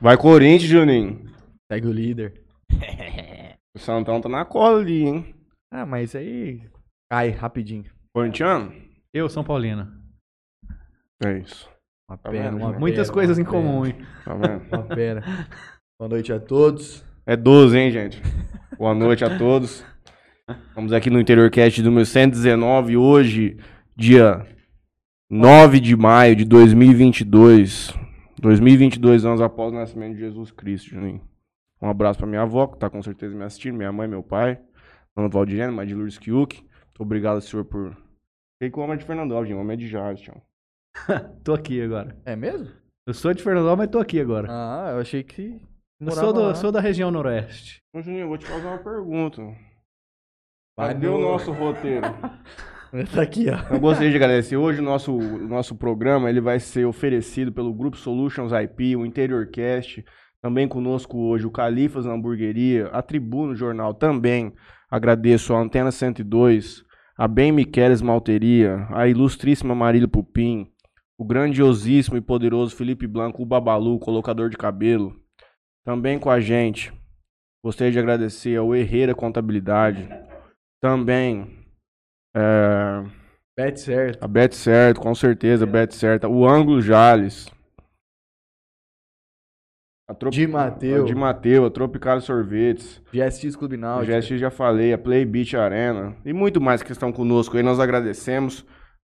Vai Corinthians, Juninho. Segue o líder. O Santão tá na cola ali, hein? Ah, mas aí cai rapidinho. Corintiano? Eu, São Paulino. É isso. Uma Tá uma Muitas coisas em uma pena, comum, hein? Tá vendo? Uma pena. Boa noite a todos. É 12, hein, gente? Boa noite a todos. Estamos aqui no Interior Cast número 119, hoje, dia 9 de maio de 2022. 2022 anos após o nascimento de Jesus Cristo, Juninho. Um abraço pra minha avó, que tá com certeza me assistindo, minha mãe, meu pai, Ana Valdirene, mãe de Lourdes Kiuk. Muito obrigado, senhor, por... Fiquei com o homem de Fernando Alves, gente. o homem é de tchau. Tô aqui agora. É mesmo? Eu sou de Fernando, mas tô aqui agora. Ah, eu achei que. eu sou, do- sou da região noroeste. Então, Juninho, eu vou te fazer uma pergunta. Vai Cadê no- o nosso roteiro? Tá aqui, ó. Eu gostaria de agradecer. Hoje o nosso, o nosso programa ele vai ser oferecido pelo Grupo Solutions IP, o Interiorcast. Também conosco hoje o Califas na Hamburgueria, a Tribuno Jornal também. Agradeço a Antena 102, a Bem Miqueles Malteria, a ilustríssima Marília Pupim, o grandiosíssimo e poderoso Felipe Blanco, o Babalu, colocador de cabelo. Também com a gente. Gostaria de agradecer ao Herreira Contabilidade. Também é, Bet certo. a Bet Certo, com certeza, Bet Certa. O Ângulo Jales. A Trop- Di Mateu. a Di Mateu, a Tropical Sorvetes. GSX Clube O Náutica. GSX já falei, a Play Beach Arena. E muito mais que estão conosco aí. Nós agradecemos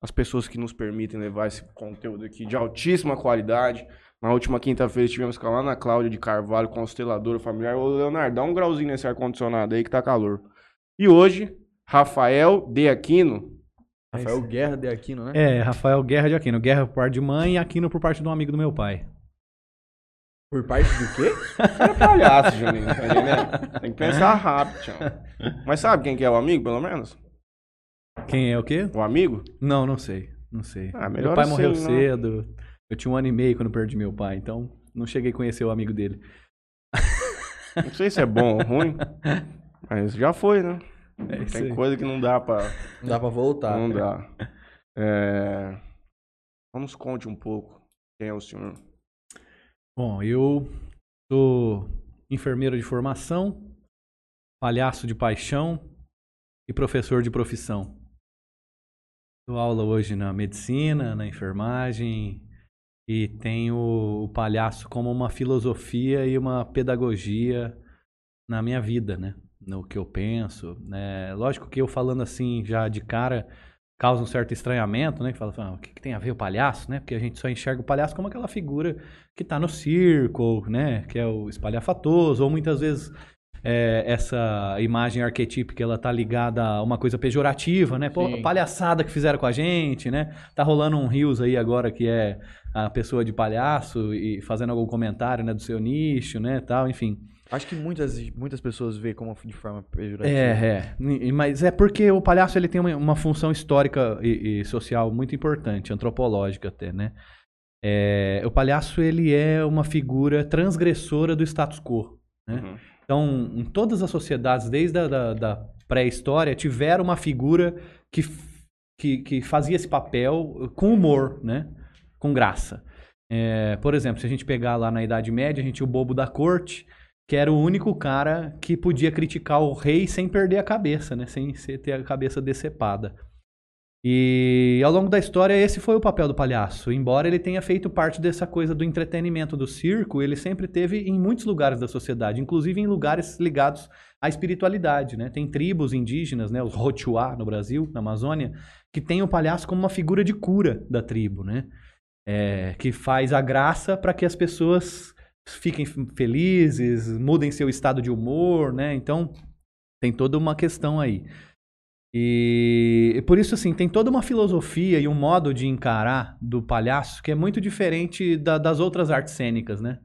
as pessoas que nos permitem levar esse conteúdo aqui de altíssima qualidade. Na última quinta-feira estivemos com a Ana Cláudia de Carvalho, consteladora familiar. Ô, Leonardo, dá um grauzinho nesse ar-condicionado aí que tá calor. E hoje, Rafael De Aquino. Rafael Guerra de Aquino, né? É, Rafael Guerra de Aquino. Guerra por parte de mãe e Aquino por parte de um amigo do meu pai. Por parte do quê? é palhaço, Juninho, tá entendendo? Tem que pensar rápido, tchau. Mas sabe quem que é o amigo, pelo menos? Quem é o quê? O amigo? Não, não sei. Não sei. Ah, melhor meu pai assim, morreu né? cedo. Eu tinha um ano e meio quando perdi meu pai, então não cheguei a conhecer o amigo dele. Não sei se é bom ou ruim, mas já foi, né? É Tem aí. coisa que não dá pra... Não dá pra voltar. Não dá. É... Vamos conte um pouco quem é o senhor. Bom, eu sou enfermeiro de formação, palhaço de paixão e professor de profissão. Dou aula hoje na medicina, na enfermagem e tenho o palhaço como uma filosofia e uma pedagogia na minha vida, né? No que eu penso. Né? Lógico que eu falando assim já de cara causa um certo estranhamento, né? Que fala, ah, o que, que tem a ver o palhaço, né? Porque a gente só enxerga o palhaço como aquela figura que tá no circo, né? Que é o espalhafatoso, ou muitas vezes é, essa imagem arquetípica ela tá ligada a uma coisa pejorativa, né? Pô, palhaçada que fizeram com a gente, né? Tá rolando um rios aí agora que é a pessoa de palhaço e fazendo algum comentário, né, do seu nicho, né, tal, enfim. Acho que muitas, muitas pessoas veem como de forma pejorativa. É, é. Mas é porque o palhaço ele tem uma, uma função histórica e, e social muito importante, antropológica até, né? É, o palhaço ele é uma figura transgressora do status quo. Né? Uhum. Então, em todas as sociedades, desde a da, da pré-história, tiveram uma figura que, que, que fazia esse papel com humor, né? com graça. É, por exemplo, se a gente pegar lá na Idade Média, a gente tinha o bobo da corte, que era o único cara que podia criticar o rei sem perder a cabeça, né? sem ter a cabeça decepada. E ao longo da história, esse foi o papel do palhaço. Embora ele tenha feito parte dessa coisa do entretenimento do circo, ele sempre teve em muitos lugares da sociedade, inclusive em lugares ligados à espiritualidade. Né? Tem tribos indígenas, né? os Rochuá no Brasil, na Amazônia, que tem o palhaço como uma figura de cura da tribo, né? É, que faz a graça para que as pessoas fiquem felizes, mudem seu estado de humor, né? Então, tem toda uma questão aí. E, e por isso, assim, tem toda uma filosofia e um modo de encarar do palhaço que é muito diferente da- das outras artes cênicas, né?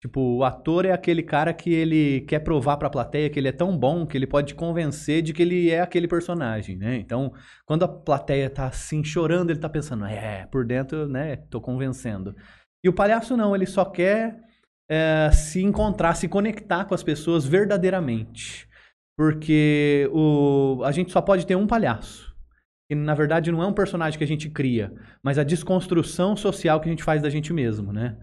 Tipo, o ator é aquele cara que ele quer provar pra plateia que ele é tão bom que ele pode convencer de que ele é aquele personagem, né? Então, quando a plateia tá assim chorando, ele tá pensando, é, por dentro, né, tô convencendo. E o palhaço não, ele só quer é, se encontrar, se conectar com as pessoas verdadeiramente. Porque o, a gente só pode ter um palhaço. Que na verdade não é um personagem que a gente cria, mas a desconstrução social que a gente faz da gente mesmo, né?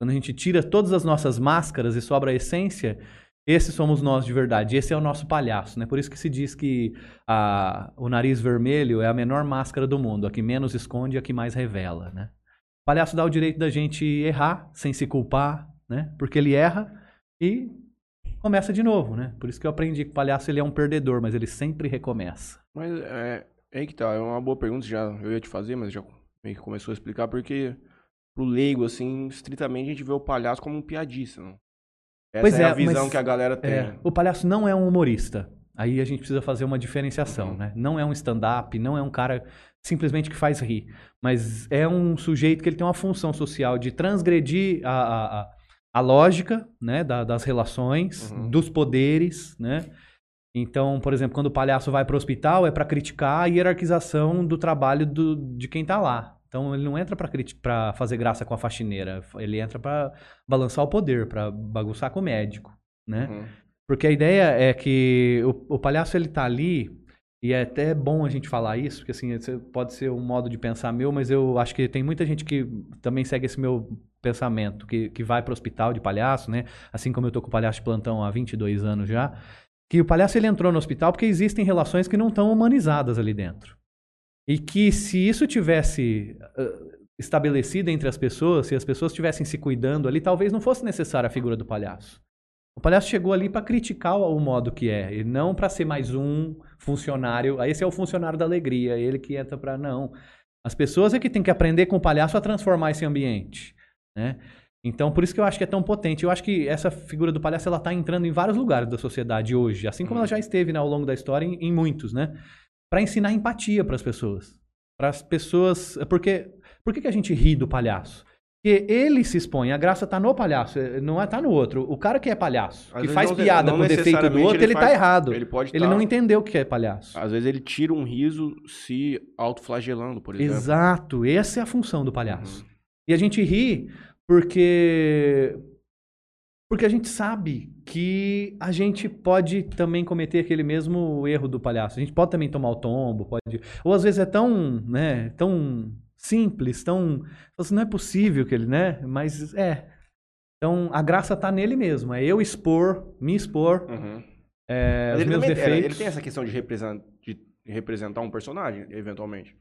Quando a gente tira todas as nossas máscaras e sobra a essência, esses somos nós de verdade. Esse é o nosso palhaço, né? Por isso que se diz que a, o nariz vermelho é a menor máscara do mundo, a que menos esconde e a que mais revela, né? O palhaço dá o direito da gente errar sem se culpar, né? Porque ele erra e começa de novo, né? Por isso que eu aprendi que o palhaço ele é um perdedor, mas ele sempre recomeça. Mas é, é aí que tá, é uma boa pergunta, já eu ia te fazer, mas já meio que começou a explicar, porque pro leigo, assim, estritamente a gente vê o palhaço como um piadista, não? Essa Pois é, é, a visão mas- que a galera tem. É, o palhaço não é um humorista. Aí a gente precisa fazer uma diferenciação, Uhum. né? Não é um stand-up, não é um cara simplesmente que faz rir. Mas é um sujeito que ele tem uma função social de transgredir a, a, a, a lógica né? da- das relações, Uhum. dos poderes, né? Então, por exemplo, quando o palhaço vai para o hospital, é para criticar a hierarquização do trabalho do, de quem tá lá. Então, ele não entra para fazer graça com a faxineira, ele entra para balançar o poder, para bagunçar com o médico, né? Uhum. Porque a ideia é que o, o palhaço ele tá ali, e é até bom a gente falar isso, porque assim, pode ser um modo de pensar meu, mas eu acho que tem muita gente que também segue esse meu pensamento, que, que vai para o hospital de palhaço, né? Assim como eu tô com o palhaço de plantão há 22 anos já, que o palhaço ele entrou no hospital porque existem relações que não estão humanizadas ali dentro. E que se isso tivesse ah, estabelecido entre as pessoas, se as pessoas estivessem se cuidando ali, talvez não fosse necessária a figura do palhaço. O palhaço chegou ali para criticar o modo que é, e não para ser mais um funcionário. Aí esse é o funcionário da alegria, ele que entra para não. As pessoas é que tem que aprender com o palhaço a transformar esse ambiente, né? Então, por isso que eu acho que é tão potente. Eu acho que essa figura do palhaço ela tá entrando em vários lugares da sociedade hoje, assim como ela já esteve né, ao longo da história em, em muitos, né? Para ensinar empatia para as pessoas. Para as pessoas, porque por que, que a gente ri do palhaço? Porque ele se expõe, a graça tá no palhaço, eh, não é tá no outro. O cara que é palhaço, Às que faz não- piada não com o defeito do outro, ele ele, tá faz- errado. Ele pode Ele tá- não entendeu o que é palhaço. Às vezes ele tira um riso se autoflagelando, por exemplo. Exato, essa é a função do palhaço. Uhum. E a gente ri porque porque a gente sabe que a gente pode também cometer aquele mesmo erro do palhaço. A gente pode também tomar o tombo, pode. Ou às vezes é tão, né, tão simples, tão, assim, não é possível que ele, né? Mas é. Então a graça tá nele mesmo, é eu expor, me expor, Uhum. é, os ele, meus era- defeitos. ele tem essa questão de, representar, de representar um personagem, eventualmente.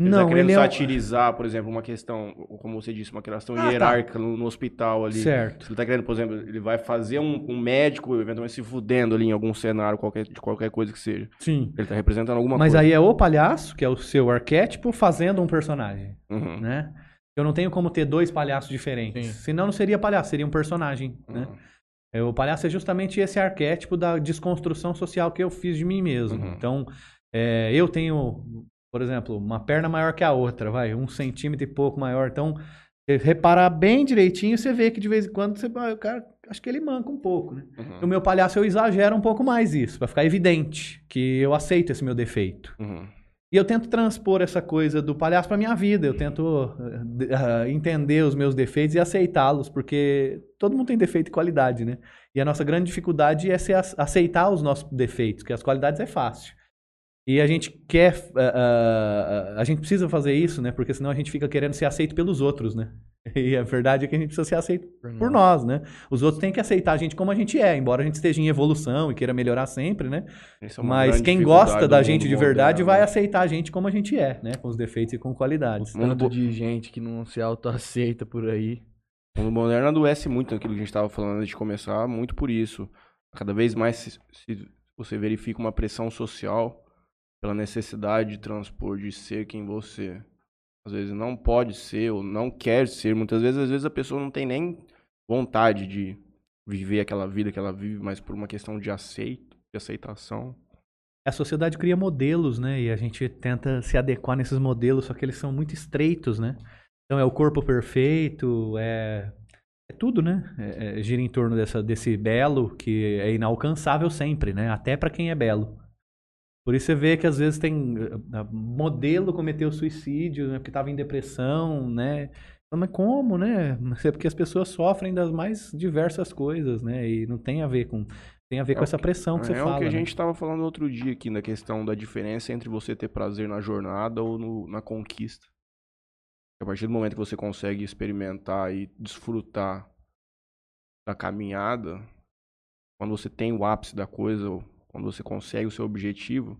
Ele Não, tá querendo ele é satirizar, por exemplo, uma questão, como você disse, uma questão Ah, tá. hierárquica no, no hospital ali. certo. Ele tá querendo, por exemplo, ele vai fazer um, um médico, eventualmente se fudendo ali em algum cenário, qualquer, de qualquer coisa que seja. Sim. Ele tá representando alguma Mas coisa. aí é o palhaço, que é o seu arquétipo, fazendo um personagem, Uhum. né? Eu não tenho como ter dois palhaços diferentes. Sim. Senão não seria palhaço, seria um personagem, né? Uhum. É, O palhaço é justamente esse arquétipo da desconstrução social que eu fiz de mim mesmo. Uhum. Então, é, eu tenho, por exemplo, uma perna maior que a outra, vai, um centímetro e pouco maior. Então, você reparar bem direitinho, você vê que de vez em quando você, ah, o cara, acho que ele manca um pouco, né? Uhum. No meu palhaço eu exagero um pouco mais isso, pra ficar evidente que eu aceito esse meu defeito. Uhum. E eu tento transpor essa coisa do palhaço pra minha vida. Eu tento ah, entender os meus defeitos e aceitá-los, porque todo mundo tem defeito e qualidade, né? E a nossa grande dificuldade é aceitar os nossos defeitos, que as qualidades é fácil. E a gente quer, ah, ah, ah, a gente precisa fazer isso, né? Porque senão a gente fica querendo ser aceito pelos outros, né? E a verdade é que a gente precisa ser aceito por nós, né? Os outros têm que aceitar a gente como a gente é, embora a gente esteja em evolução e queira melhorar sempre, né? É Mas quem gosta da gente de verdade moderno, vai né? aceitar a gente como a gente é, né? Com os defeitos e com qualidades. O mundo Tanto de gente que não se autoaceita por aí. O mundo moderno adoece muito naquilo que a gente estava falando antes de começar, muito por isso. Cada vez mais se, se você verifica uma pressão social pela necessidade de transpor, de ser quem você às vezes não pode ser ou não quer ser. Muitas vezes, às vezes a pessoa não tem nem vontade de viver aquela vida que ela vive, mas por uma questão de aceito, de aceitação. A sociedade cria modelos, né? E a gente tenta se adequar nesses modelos, só que eles são muito estreitos, né? Então é o corpo perfeito, é, é tudo, né? É- é- gira em torno dessa, desse belo que é inalcançável sempre, né? Até pra quem é belo. Por isso você vê que às vezes tem eh, modelo cometeu suicídio, né? Porque estava em depressão, né? Mas como, né? Mas É porque as pessoas sofrem das mais diversas coisas, né? E não tem a ver com tem a ver É com essa pressão que você é fala. o que a né? gente estava falando outro dia aqui na questão da diferença entre você ter prazer na jornada ou no- na conquista. A partir do momento que você consegue experimentar e desfrutar da caminhada, quando você tem o ápice da coisa, quando você consegue o seu objetivo,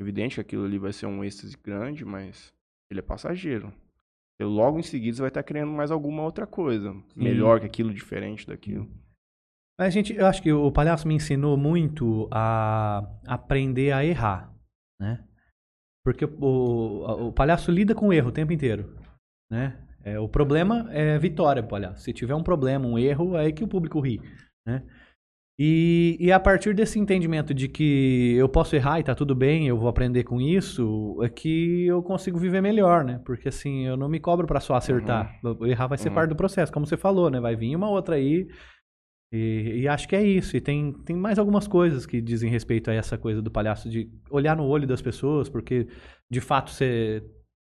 evidente que aquilo ali vai ser um êxtase grande, mas ele é passageiro. E logo em seguida você vai estar querendo mais alguma outra coisa, melhor que aquilo, diferente daquilo. A gente, eu acho que o palhaço me ensinou muito a aprender a errar, né? Porque o, o palhaço lida com o erro o tempo inteiro, né? É, o problema é vitória, palhaço. Se tiver um problema, um erro, é aí que o público ri, né? E, e a partir desse entendimento de que eu posso errar e tá tudo bem, eu vou aprender com isso, é que eu consigo viver melhor, né? Porque assim, eu não me cobro para só acertar. Uhum. Errar vai ser uhum. parte do processo, como você falou, né? Vai vir uma outra aí. E, e, acho que é isso. E tem, tem mais algumas coisas que dizem respeito a essa coisa do palhaço de olhar no olho das pessoas, porque de fato você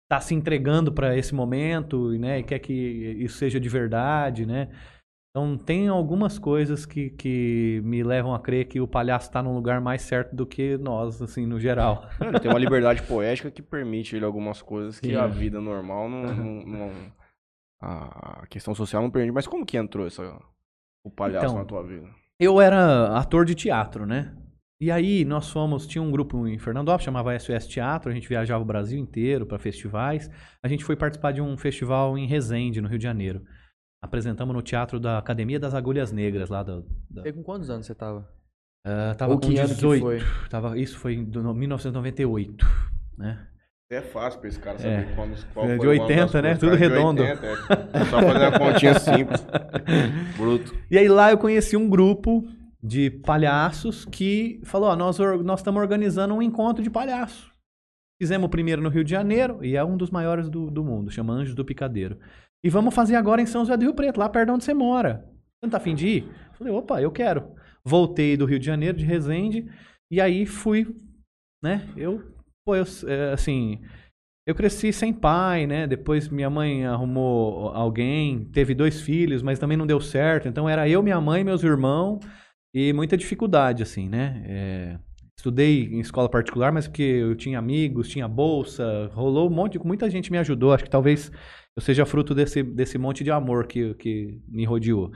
tá se entregando para esse momento, né? E quer que isso seja de verdade, né? Então, tem algumas coisas que, que me levam a crer que o palhaço está num lugar mais certo do que nós, assim, no geral. Ele tem uma liberdade poética que permite ele algumas coisas que Sim. a vida normal não, não, não, A questão social não permite. Mas como que entrou essa, o palhaço então, na tua vida? Eu era ator de teatro, né? E aí nós fomos, tinha um grupo em Fernandópolis, chamava SOS Teatro, a gente viajava o Brasil inteiro para festivais. A gente foi participar de um festival em Resende, no Rio de Janeiro apresentamos no teatro da Academia das Agulhas Negras, lá da... da... E com quantos anos você tava? Uh, tava Ou com 18. Foi? Tava, isso foi em 1998, né? É fácil pra esse cara saber é. quando, qual é, De 80, né? Tudo redondo. 80, é. Só fazer uma continha simples. Bruto. E aí lá eu conheci um grupo de palhaços que falou, ó, nós nós estamos organizando um encontro de palhaço. Fizemos o primeiro no Rio de Janeiro e é um dos maiores do, do mundo, chama Anjos do Picadeiro. E vamos fazer agora em São José do Rio Preto, lá perto de onde você mora. Você não tá afim de ir? Falei, opa, eu quero. Voltei do Rio de Janeiro, de Resende, e aí fui, né? Eu, pô, eu, é, assim, eu cresci sem pai, né? Depois minha mãe arrumou alguém, teve dois filhos, mas também não deu certo. Então era eu, minha mãe, meus irmãos e muita dificuldade, assim, né? É, estudei em escola particular, mas porque eu tinha amigos, tinha bolsa, rolou um monte, muita gente me ajudou. Acho que talvez eu seja fruto desse, desse monte de amor que, que me rodeou.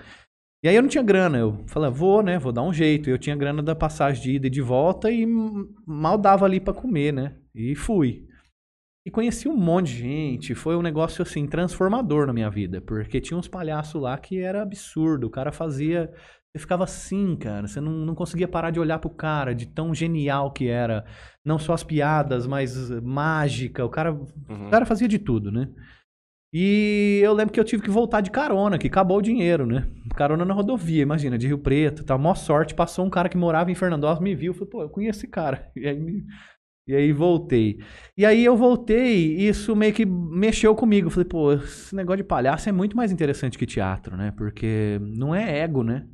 E aí eu não tinha grana, eu falei, vou, né, vou dar um jeito. Eu tinha grana da passagem de ida e de volta e mal dava ali para comer, né? E fui. E conheci um monte de gente, foi um negócio assim transformador na minha vida, porque tinha uns palhaços lá que era absurdo, o cara fazia, você ficava assim, cara, você não, não conseguia parar de olhar pro cara, de tão genial que era, não só as piadas, mas mágica, o cara, uhum. o cara fazia de tudo, né? E eu lembro que eu tive que voltar de carona, que acabou o dinheiro, né? Carona na rodovia, imagina, de Rio Preto, tá? Mó sorte, passou um cara que morava em Fernandópolis, me viu, falou, pô, eu conheço esse cara. E aí, me... e aí voltei. E aí eu voltei e isso meio que mexeu comigo. Falei, pô, esse negócio de palhaço é muito mais interessante que teatro, né? Porque não é ego, né?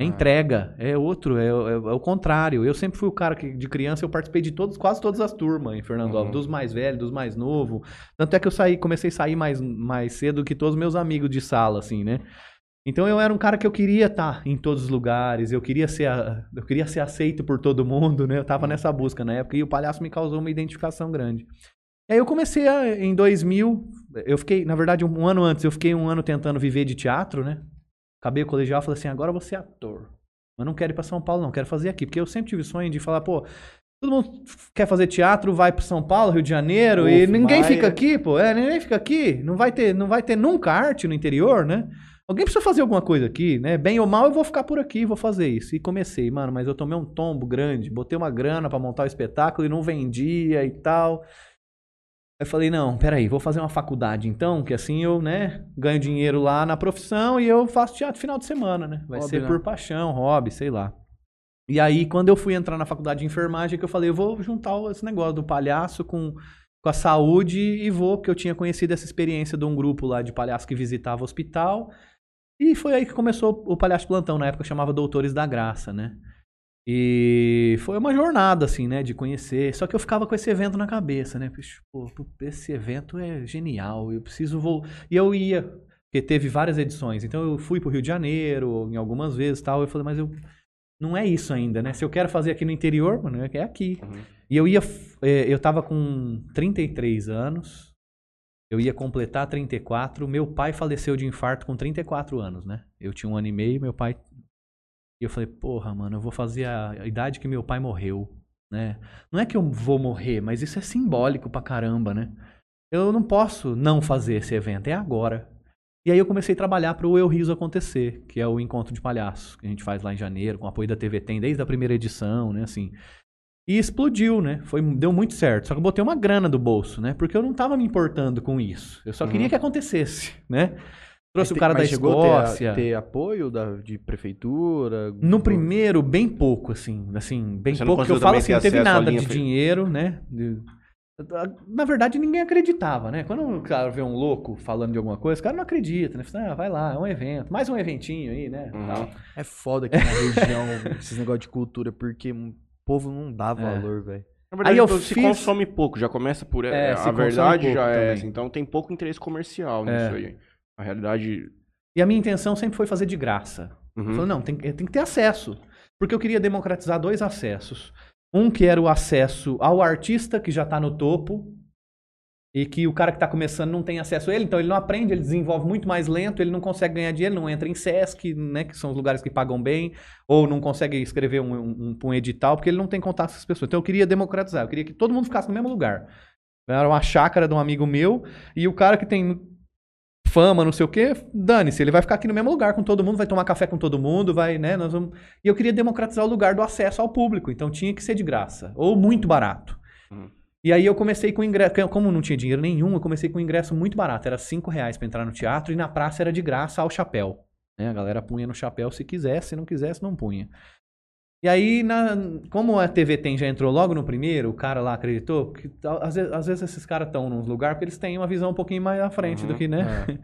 É entrega, é outro, é, é, é, o contrário. Eu sempre fui o cara que, de criança, eu participei de todos, quase todas as turmas em Fernandópolis, uhum. dos mais velhos, dos mais novos. Tanto é que eu saí, comecei a sair mais, mais cedo que todos os meus amigos de sala, assim, né? Então eu era um cara que eu queria estar em todos os lugares, eu queria ser, eu queria ser aceito por todo mundo, né? Eu tava uhum. nessa busca na época e o palhaço me causou uma identificação grande. E aí eu comecei a, em 2000, eu fiquei, na verdade, um ano antes, eu fiquei um ano tentando viver de teatro, né? Acabei o colegial e falei assim, agora você é ator. Mas não quero ir para São Paulo, não, quero fazer aqui. Porque eu sempre tive sonho de falar, pô, todo mundo quer fazer teatro, vai para São Paulo, Rio de Janeiro, Uf, e ninguém fica aqui, pô. É, ninguém fica aqui. Não vai ter, não vai ter nunca arte no interior, né? Alguém precisa fazer alguma coisa aqui, né? Bem ou mal, eu vou ficar por aqui, vou fazer isso. E comecei, mano, mas eu tomei um tombo grande, botei uma grana para montar o espetáculo e não vendia e tal. Aí eu falei, não, peraí, vou fazer uma faculdade então, que assim eu, né, ganho dinheiro lá na profissão e eu faço teatro final de semana, né? Vai hobby, ser né? por paixão, hobby, sei lá. E aí, quando eu fui entrar na faculdade de enfermagem, que eu falei, eu vou juntar esse negócio do palhaço com, com a saúde e vou, porque eu tinha conhecido essa experiência de um grupo lá de palhaço que visitava o hospital. E foi aí que começou o Palhaço Plantão, na época chamava Doutores da Graça, né? E foi uma jornada, assim, né, de conhecer. Só que eu ficava com esse evento na cabeça, né? Pô, esse evento é genial, eu preciso vou E eu ia, porque teve várias edições. Então eu fui pro Rio de Janeiro, em algumas vezes tal. Eu falei, mas eu. Não é isso ainda, né? Se eu quero fazer aqui no interior, mano, é aqui. Uhum. E eu ia. É, eu tava com 33 anos. Eu ia completar 34. Meu pai faleceu de infarto com 34 anos, né? Eu tinha um ano e meio, meu pai. E eu falei, porra, mano, eu vou fazer a, idade que meu pai morreu, né? Não é que eu vou morrer, mas isso é simbólico pra caramba, né? Eu não posso não fazer esse evento, é agora. E aí eu comecei a trabalhar para o Eu Riso acontecer, que é o encontro de palhaços que a gente faz lá em janeiro, com apoio da TV Tem, desde a primeira edição, né, assim. E explodiu, né? Foi, deu muito certo. Só que eu botei uma grana do bolso, né? Porque eu não tava me importando com isso. Eu só Uhum. queria que acontecesse, né? Trouxe o cara da mas chegou a ter Escócia. Apoio da, de prefeitura? No primeiro, bem pouco, assim, assim, bem Você pouco. Que eu falo assim, não teve nada de dinheiro, né? De- Na verdade, ninguém acreditava, né? Quando o cara vê um louco falando de alguma coisa, o cara não acredita, né? Fala, Ah, vai lá, é um evento, mais um eventinho aí, né? Uhum. É foda aqui na região esses negócios de cultura, porque o povo não dá É. valor, velho. Na verdade, Aí eu se fiz- consome pouco, já começa por. É, a verdade já é essa. Então tem pouco interesse comercial É. nisso aí. A realidade. E a minha intenção sempre foi fazer de graça. Uhum. Eu falei, não, tem, tem que ter acesso. Porque eu queria democratizar dois acessos. Um que era o acesso ao artista que já está no topo e que o cara que está começando não tem acesso a ele, então ele não aprende, ele desenvolve muito mais lento, ele não consegue ganhar dinheiro, não entra em SESC, né, que são os lugares que pagam bem, ou não consegue escrever um, um, um edital, porque ele não tem contato com as pessoas. Então eu queria democratizar, eu queria que todo mundo ficasse no mesmo lugar. Era uma chácara de um amigo meu, e o cara que tem fama, não sei o quê, dane-se, ele vai ficar aqui no mesmo lugar com todo mundo, vai tomar café com todo mundo, vai, né, nós vamos... E eu queria democratizar o lugar do acesso ao público, então tinha que ser de graça, ou muito barato. Uhum. E aí eu comecei com ingresso, como não tinha dinheiro nenhum, eu comecei com ingresso muito barato, era 5 reais pra entrar no teatro, e na praça era de graça ao chapéu. Né? A galera punha no chapéu se quisesse, se não quisesse, não punha. E aí, na- como a TV Tem já entrou logo no primeiro, o cara lá acreditou, que às vezes, às vezes esses caras estão nos lugares porque eles têm uma visão um pouquinho mais à frente do Uhum, que, né?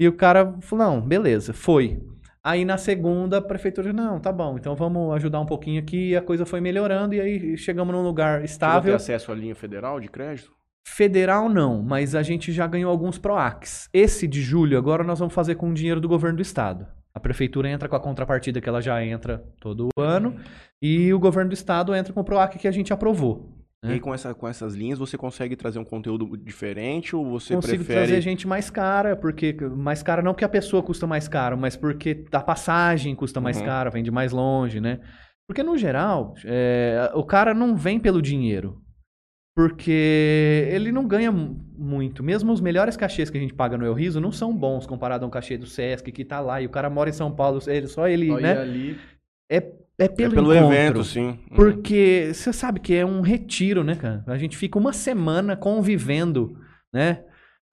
E o cara falou, não, beleza, foi. Aí na segunda, a prefeitura, não, tá bom, então vamos ajudar um pouquinho aqui, e a coisa foi melhorando, e aí chegamos num lugar ter estável. acesso à linha federal de crédito? Federal não, mas a gente já ganhou alguns PROACs. Esse de julho agora nós vamos fazer com o dinheiro do governo do estado. A prefeitura entra com a contrapartida que ela já entra todo ano e o governo do estado entra com o PROAC que a gente aprovou. E É. aí, com, essa, com essas linhas, você consegue trazer um conteúdo diferente ou você Consigo prefere. trazer gente mais cara, porque mais cara não porque a pessoa custa mais caro, mas porque a passagem custa mais Uhum. cara, vem de mais longe, né? Porque no geral, é, o cara não vem pelo dinheiro. Porque ele não ganha mu- muito. Mesmo os melhores cachês que a gente paga no El Riso não são bons comparado a um cachê do Sesc que tá lá e o cara mora em São Paulo, ele, só ele, Só né? ali. É, é É pelo, pelo encontro. evento, sim. Uhum. Porque você sabe que é um retiro, né, cara? A gente fica uma semana convivendo, né?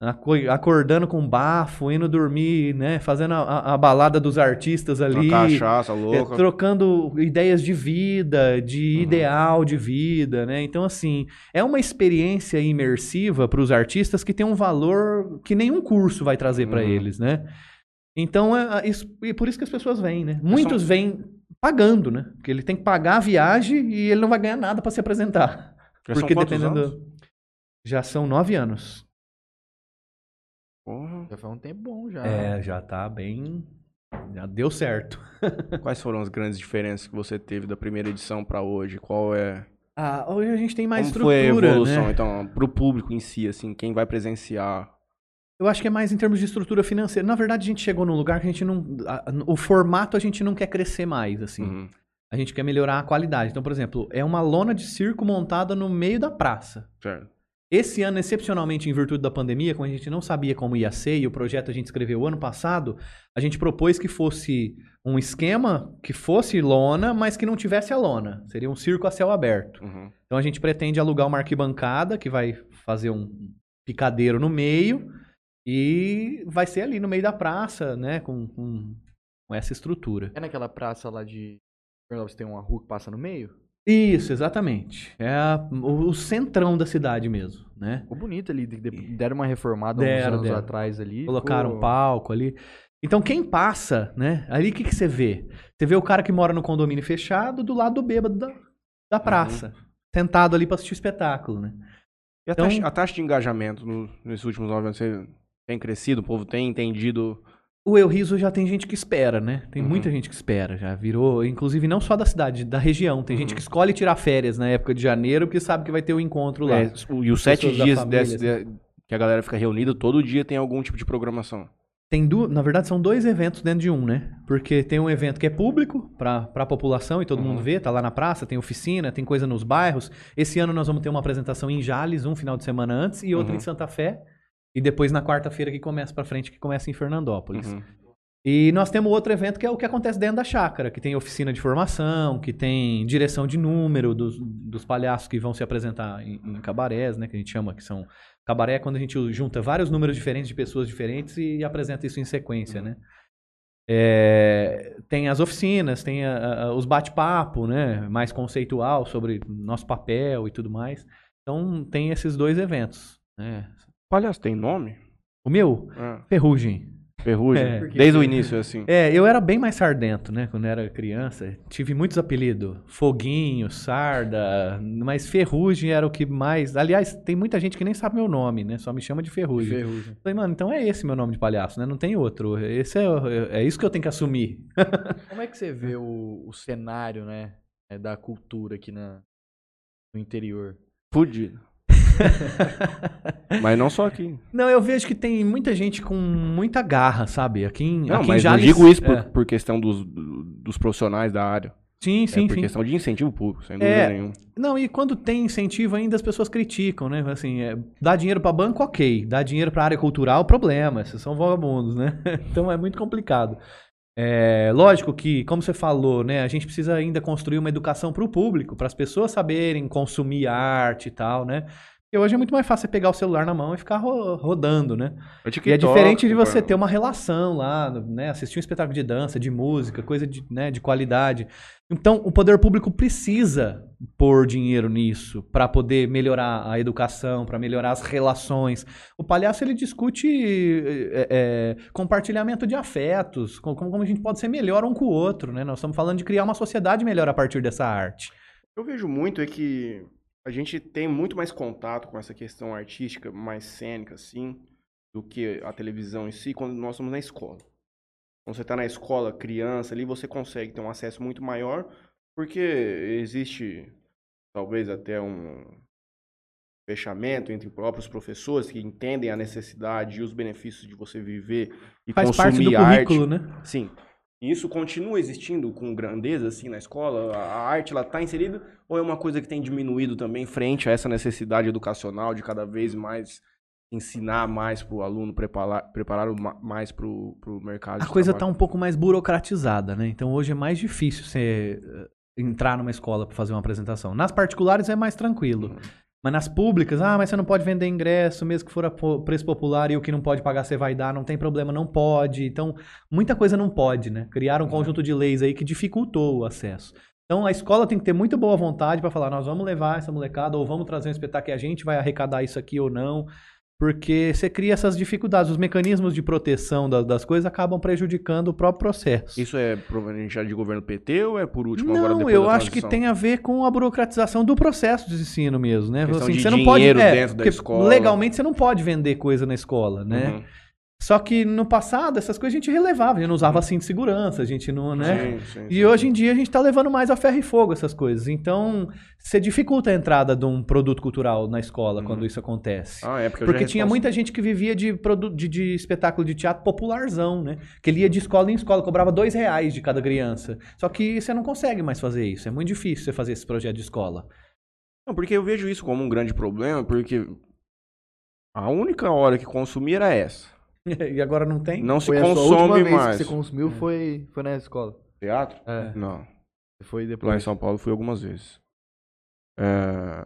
Aco- Acordando com bafo, indo dormir, né? Fazendo a, a- balada dos artistas ali. Uma cachaça é, louca. trocando ideias de vida, de Uhum. ideal de vida, né? Então, assim, é uma experiência imersiva para os artistas que tem um valor que nenhum curso vai trazer para Uhum. eles, né? Então, é, é e por isso que as pessoas vêm, né? Muitos vêm pagando, né? Porque ele tem que pagar a viagem e ele não vai ganhar nada para se apresentar. Já Porque dependendo. anos? do- Já são nove anos. Porra. Já faz um tempo bom já. É, já tá bem. Já deu certo. Quais foram as grandes diferenças que você teve da primeira edição pra hoje? Qual é. Ah, hoje a gente tem mais Como foi a estrutura. evolução, né? então, pro público em si, assim, quem vai presenciar? Eu acho que é mais em termos de estrutura financeira. Na verdade, a gente chegou num lugar que a gente não. a- o formato a gente não quer crescer mais, assim. Uhum. A gente quer melhorar a qualidade. Então, por exemplo, é uma lona de circo montada no meio da praça. Certo. Esse ano, excepcionalmente em virtude da pandemia, quando a gente não sabia como ia ser, e o projeto a gente escreveu ano passado, a gente propôs que fosse um esquema que fosse lona, mas que não tivesse a lona. Seria um circo a céu aberto. Uhum. Então a gente pretende alugar uma arquibancada que vai fazer um picadeiro no meio e vai ser ali no meio da praça, né? Com, com, com essa estrutura. É naquela praça lá de. Você tem uma rua que passa no meio? Isso, exatamente. É a- o, o centrão da cidade mesmo, né? Ficou bonito ali. de- de- Deram uma reformada Deram, uns anos deram. atrás ali. Colocaram um palco ali. Então quem passa, né? Ali o que, que você vê? Você vê o cara que mora no condomínio fechado do lado do bêbado da, da praça. Sentado ali pra assistir o espetáculo, né? E a, Então- taxa, a taxa de engajamento no- nesses últimos nove anos você tem crescido? O povo tem entendido? O Eu Riso já tem gente que espera, né? Tem Uhum. muita gente que espera. Já virou, inclusive não só da cidade, da região. Tem gente Uhum. que escolhe tirar férias na época de janeiro porque sabe que vai ter o encontro lá. É, e os sete dias família, desse- de- Que a galera fica reunida todo dia tem algum tipo de programação. Tem du... Na verdade, são dois eventos dentro de um, né? Porque tem um evento que é público para a população e todo Uhum. mundo vê, tá lá na praça, tem oficina, tem coisa nos bairros. Esse ano nós vamos ter uma apresentação em Jales, um final de semana antes, e outra Uhum. em Santa Fé. E depois na quarta-feira que começa para frente, que começa em Fernandópolis. Uhum. E nós temos outro evento que é o que acontece dentro da chácara, que tem oficina de formação, que tem direção de número dos, dos palhaços que vão se apresentar em, em cabarés, né? Que a gente chama que são. Cabaré é quando a gente junta vários números diferentes de pessoas diferentes e apresenta isso em sequência, né? É, tem as oficinas, tem a- a- os bate-papo, né? Mais conceitual sobre nosso papel e tudo mais. Então tem esses dois eventos. Né? Palhaço tem nome? O meu, Ah, Ferrugem. ferrugem. É. Desde o início, assim. É, eu era bem mais sardento, né? Quando eu era criança. Tive muitos apelidos. Foguinho, Sarda. Mas Ferrugem era o que mais. Aliás, tem muita gente que nem sabe meu nome, né? Só me chama de Ferrugem. Ferrugem. Falei, mano, então é esse meu nome de palhaço, né? Não tem outro. Esse é, é isso que eu tenho que assumir. Como é que você vê o, o cenário, né? é, da cultura aqui na, no interior? Fudido. Mas não só aqui. Não, eu vejo que tem muita gente com muita garra, sabe? Aqui em, Não, aqui mas Jales, não digo isso por, é. por questão dos, dos profissionais da área. Sim, é sim, por sim. questão de incentivo público, sem dúvida É. nenhuma. Não, e quando tem incentivo ainda as pessoas criticam, né? Assim, é, dá dinheiro pra banco, ok. Dá dinheiro pra área cultural, problema. Esses são vagabundos, né? então é muito complicado. É, lógico que, como você falou, né? A gente precisa ainda construir uma educação pro público, para as pessoas saberem consumir arte e tal, né? Porque hoje é muito mais fácil você pegar o celular na mão e ficar ro- rodando, né? E é diferente de você ter uma relação lá, né? Assistir um espetáculo de dança, de música, coisa de, né, de qualidade. Então, o poder público precisa pôr dinheiro nisso para poder melhorar a educação, para melhorar as relações. O palhaço ele discute é, é, compartilhamento de afetos, com- como, como a gente pode ser melhor um com o outro, né? Nós estamos falando de criar uma sociedade melhor a partir dessa arte. Eu vejo muito é que a gente tem muito mais contato com essa questão artística, mais cênica, assim, do que a televisão em si, quando nós estamos na escola. Quando você está na escola, criança, ali você consegue ter um acesso muito maior, porque existe talvez até um fechamento entre próprios professores que entendem a necessidade e os benefícios de você viver e Faz consumir parte do arte. né? Sim. E isso continua existindo com grandeza, assim, na escola? A arte, ela está inserida? Ou é uma coisa que tem diminuído também frente a essa necessidade educacional de cada vez mais ensinar mais para o aluno, preparar, preparar mais para o mercado A coisa tá trabalho? um pouco mais burocratizada, né? Então hoje é mais difícil você eh, entrar numa escola para fazer uma apresentação. Nas particulares é mais tranquilo. Uhum. Mas nas públicas, ah, mas você não pode vender ingresso, mesmo que for a preço popular e o que não pode pagar você vai dar, não tem problema, não pode. Então, muita coisa não pode, né? Criaram um conjunto de leis aí que dificultou o acesso. Então, a escola tem que ter muita boa vontade para falar, nós vamos levar essa molecada ou vamos trazer um espetáculo que a gente vai arrecadar isso aqui ou não. Porque você cria essas dificuldades, os mecanismos de proteção da- das coisas acabam prejudicando o próprio processo. Isso é proveniente de governo PT ou é por último agora Não, depois eu acho que tem a ver com a burocratização do processo de ensino mesmo, né? Questão de você não pode, é, dentro da escola. Legalmente você não pode vender coisa na escola, né? Uhum. Só que no passado essas coisas a gente relevava, a gente não usava cinto de segurança, a gente não, né? Sim, sim, E sim, hoje em dia a gente tá levando mais a ferro e fogo essas coisas. Então, você dificulta a entrada de um produto cultural na escola Uhum. quando isso acontece. Ah, é porque, Porque tinha respondo- muita gente que vivia de, produ- de, de espetáculo de teatro popularzão, né? Que ele ia de escola em escola, cobrava dois reais de cada criança. Só que você não consegue mais fazer isso. É muito difícil você fazer esse projeto de escola. Não, porque eu vejo isso como um grande problema, porque a única hora que consumir era essa. e agora não tem? Não se Foi a sua consome última vez mais. que você consumiu foi, foi na escola. Teatro? É. Não. Foi Lá em depois. São Paulo fui algumas vezes. É,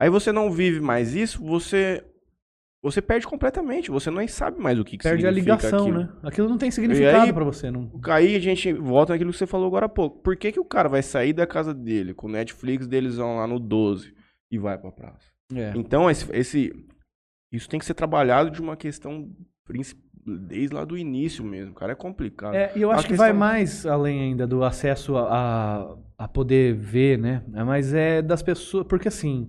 Aí você não vive mais isso, você você perde completamente. Você nem sabe mais o que, que Perde a significa ligação, aquilo. né? Aquilo não tem significado pra você. Não... Aí a gente volta naquilo que você falou agora há pouco. Por que, que o cara vai sair da casa dele, com o Netflix deles vão lá no 12 e vai pra praça? É. Então, esse, esse- isso tem que ser trabalhado de uma questão desde lá do início mesmo, cara. É complicado. É, e eu A acho que vai questão- mais além ainda do acesso a, a, a poder ver, né? É, Mas é das pessoas. Porque assim,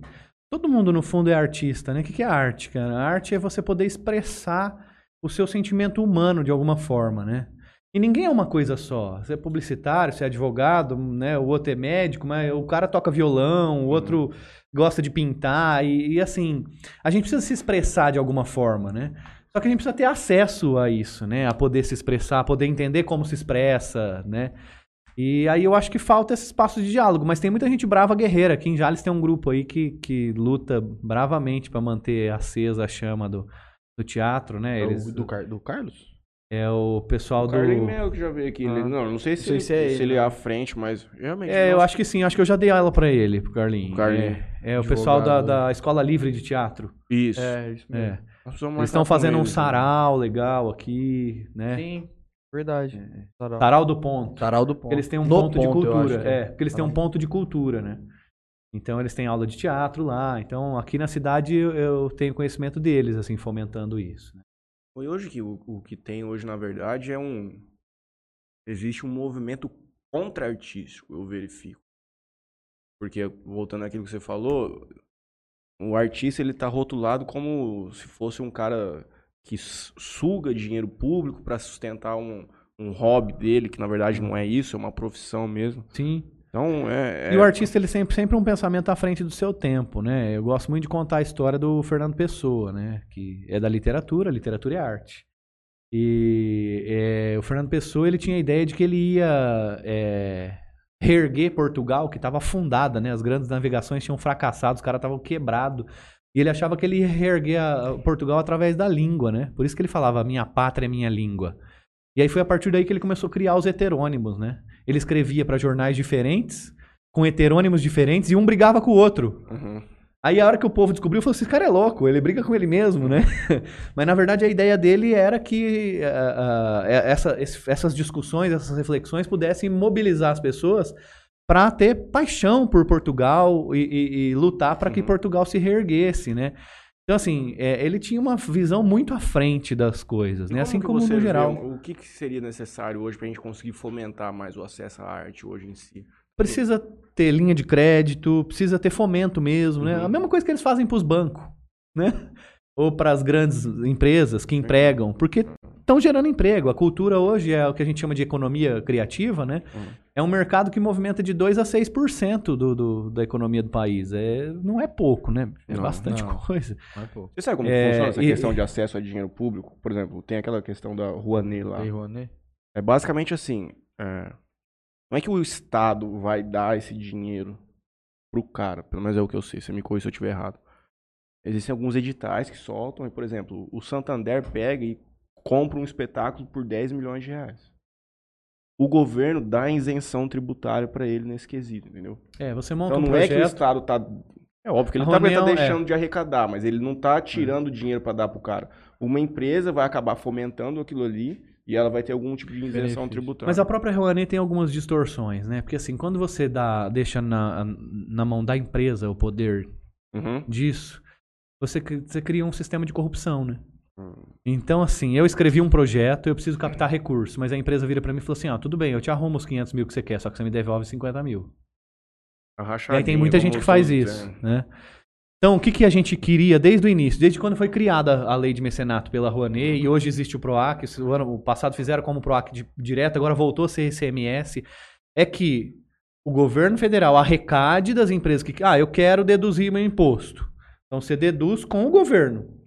todo mundo no fundo é artista, né? O que, que é arte, cara? A arte é você poder expressar o seu sentimento humano de alguma forma, né? E ninguém é uma coisa só. Você é publicitário, você é advogado, né? O outro é médico, mas o cara toca violão, o outro gosta de pintar e, e, assim, a gente precisa se expressar de alguma forma, né? Só que a gente precisa ter acesso a isso, né? A poder se expressar, a poder entender como se expressa, né? E aí eu acho que falta esse espaço de diálogo, mas tem muita gente brava guerreira. Aqui em Jales tem um grupo aí que, que luta bravamente para manter acesa a chama do, do teatro, né? Eles, do, Car do Carlos? É o pessoal O do. Carlinhos Melo que já veio aqui. ele- Ah. não, não sei se, Não sei ele, se é ele, se ele é né? à frente, mas realmente. É, eu nossa, acho que sim, acho que eu já dei aula pra ele, pro. O Carlinhos. É, é o pessoal da, da Escola Livre de Teatro. Isso. É, isso mesmo. É. Nós precisamos Eles estão fazendo um eles, né? sarau legal aqui, né? Sim, verdade. É. Sarau. Sarau do ponto. Sarau do ponto. Porque eles têm um No ponto, de eu cultura. acho que É, porque eles têm um Sarau. ponto de cultura, né? Então eles têm aula de teatro lá. Então aqui na cidade eu, eu tenho conhecimento deles, assim, fomentando isso. né? Foi hoje que o, o que tem hoje, na verdade, é um. Existe um movimento contra-artístico, eu verifico. Porque, voltando àquilo que você falou, o artista ele tá rotulado como se fosse um cara que suga dinheiro público para sustentar um, um hobby dele, que na verdade não é isso, é uma profissão mesmo. Sim. Então, é. E é- o artista, ele sempre, sempre um pensamento à frente do seu tempo, né? Eu gosto muito de contar a história do Fernando Pessoa, né? Que é da literatura, literatura é arte. E é, o Fernando Pessoa, ele tinha a ideia de que ele ia é, reerguer Portugal, que estava afundada, né? As grandes navegações tinham fracassado, os caras estavam quebrados. E ele achava que ele ia reerguer a- Portugal através da língua, né? Por isso que ele falava, minha pátria é minha língua. E aí foi a partir daí que ele começou a criar os heterônimos, né? Ele escrevia para jornais diferentes, com heterônimos diferentes, e um brigava com o outro. Uhum. Aí a hora que o povo descobriu, falou: esse cara é louco, ele briga com ele mesmo, né? Mas na verdade a ideia dele era que ah, ah, essa- essas discussões, essas reflexões pudessem mobilizar as pessoas para ter paixão por Portugal e, e- e lutar para que Uhum. Portugal se reerguesse, né? Então, assim, é, ele tinha uma visão muito à frente das coisas, né? Assim que como no vê geral. um- o que, que seria necessário hoje para a gente conseguir fomentar mais o acesso à arte hoje em si? Precisa ter linha de crédito, precisa ter fomento mesmo, né? Uhum. A mesma coisa que eles fazem para os bancos, né? Ou para as grandes empresas que empregam, porque estão gerando emprego. A cultura hoje é o que a gente chama de economia criativa, né? Uhum. É um mercado que movimenta de 2 a 6% do, do, da economia do país. É, não é pouco, né? É Não, bastante não. coisa. Mas, pô, Você sabe como É, funciona essa e- questão de acesso a dinheiro público? Por exemplo, tem aquela questão da Rouanet lá. Rouanet. É basicamente assim, é, não é que o Estado vai dar esse dinheiro pro cara, pelo menos é o que eu sei, você me corrija se eu estiver errado. Existem alguns editais que soltam, e, por exemplo, o Santander pega e compra um espetáculo por 10 milhões de reais. O governo dá isenção tributária para ele nesse quesito, entendeu? É, você monta Então um não é que o projeto. Estado tá. É óbvio que ele também tá é- deixando de arrecadar, mas ele não tá tirando dinheiro para dar pro cara. Uma empresa vai acabar fomentando aquilo ali e ela vai ter algum tipo de isenção tributária. Mas a própria Rouanet tem algumas distorções, né? Porque assim, quando você dá, deixa na, na mão da empresa o poder Uhum. disso, você, você cria um sistema de corrupção, né? Hum. Então, assim, eu escrevi um projeto, eu preciso captar recursos, mas a empresa vira pra mim e falou assim, ó, tudo bem, eu te arrumo os 500 mil que você quer, só que você me devolve 50 mil. A E aí tem muita gente que faz isso, dizer. né? Então, o que, que a gente queria desde o início, desde quando foi criada a lei de mecenato pela Rouanet, e hoje existe o PROAC, o ano passado fizeram como PROAC di- direto, agora voltou a ser ICMS, é que o governo federal arrecade das empresas que, ah, eu quero deduzir meu imposto. Então, você deduz com o governo.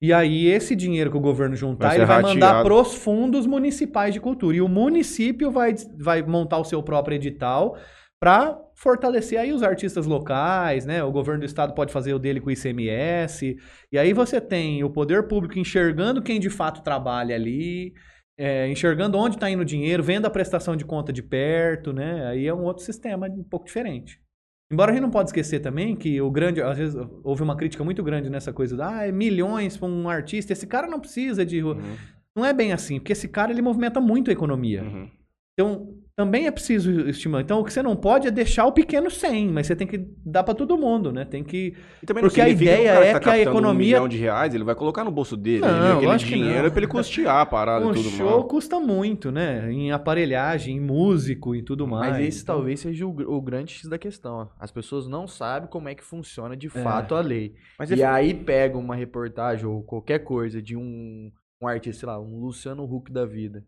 E aí, esse dinheiro que o governo juntar, Vai ele vai mandar rateado. pros fundos municipais de cultura. E o município vai, vai montar o seu próprio edital para fortalecer aí os artistas locais, né? O governo do estado pode fazer o dele com o ICMS. E aí você tem o poder público enxergando quem de fato trabalha ali, é, enxergando onde está indo o dinheiro, vendo a prestação de conta de perto, né? Aí é um outro sistema um pouco diferente. Embora a gente não pode esquecer também que o grande, às vezes houve uma crítica muito grande nessa coisa da, ah, é milhões para um artista, esse cara não precisa de Uhum, não é bem assim, porque esse cara ele movimenta muito a economia. uhum. Então, também é preciso estimular. Então, o que você não pode é deixar o pequeno sem, mas você tem que dar para todo mundo, né? Tem que E também Porque a ideia o cara é tá que a economia- Um milhão de reais, ele vai colocar no bolso dele. Não, ele, aquele que dinheiro não. é pra ele custear a parada um e tudo show mais. custa muito, né? Em aparelhagem, em músico e tudo mais. Mas esse Então, talvez seja o, o grande X da questão. ó. As pessoas não sabem como é que funciona de fato a lei. Mas e é- aí pega uma reportagem ou qualquer coisa de um, um artista, sei lá, um Luciano Huck da vida.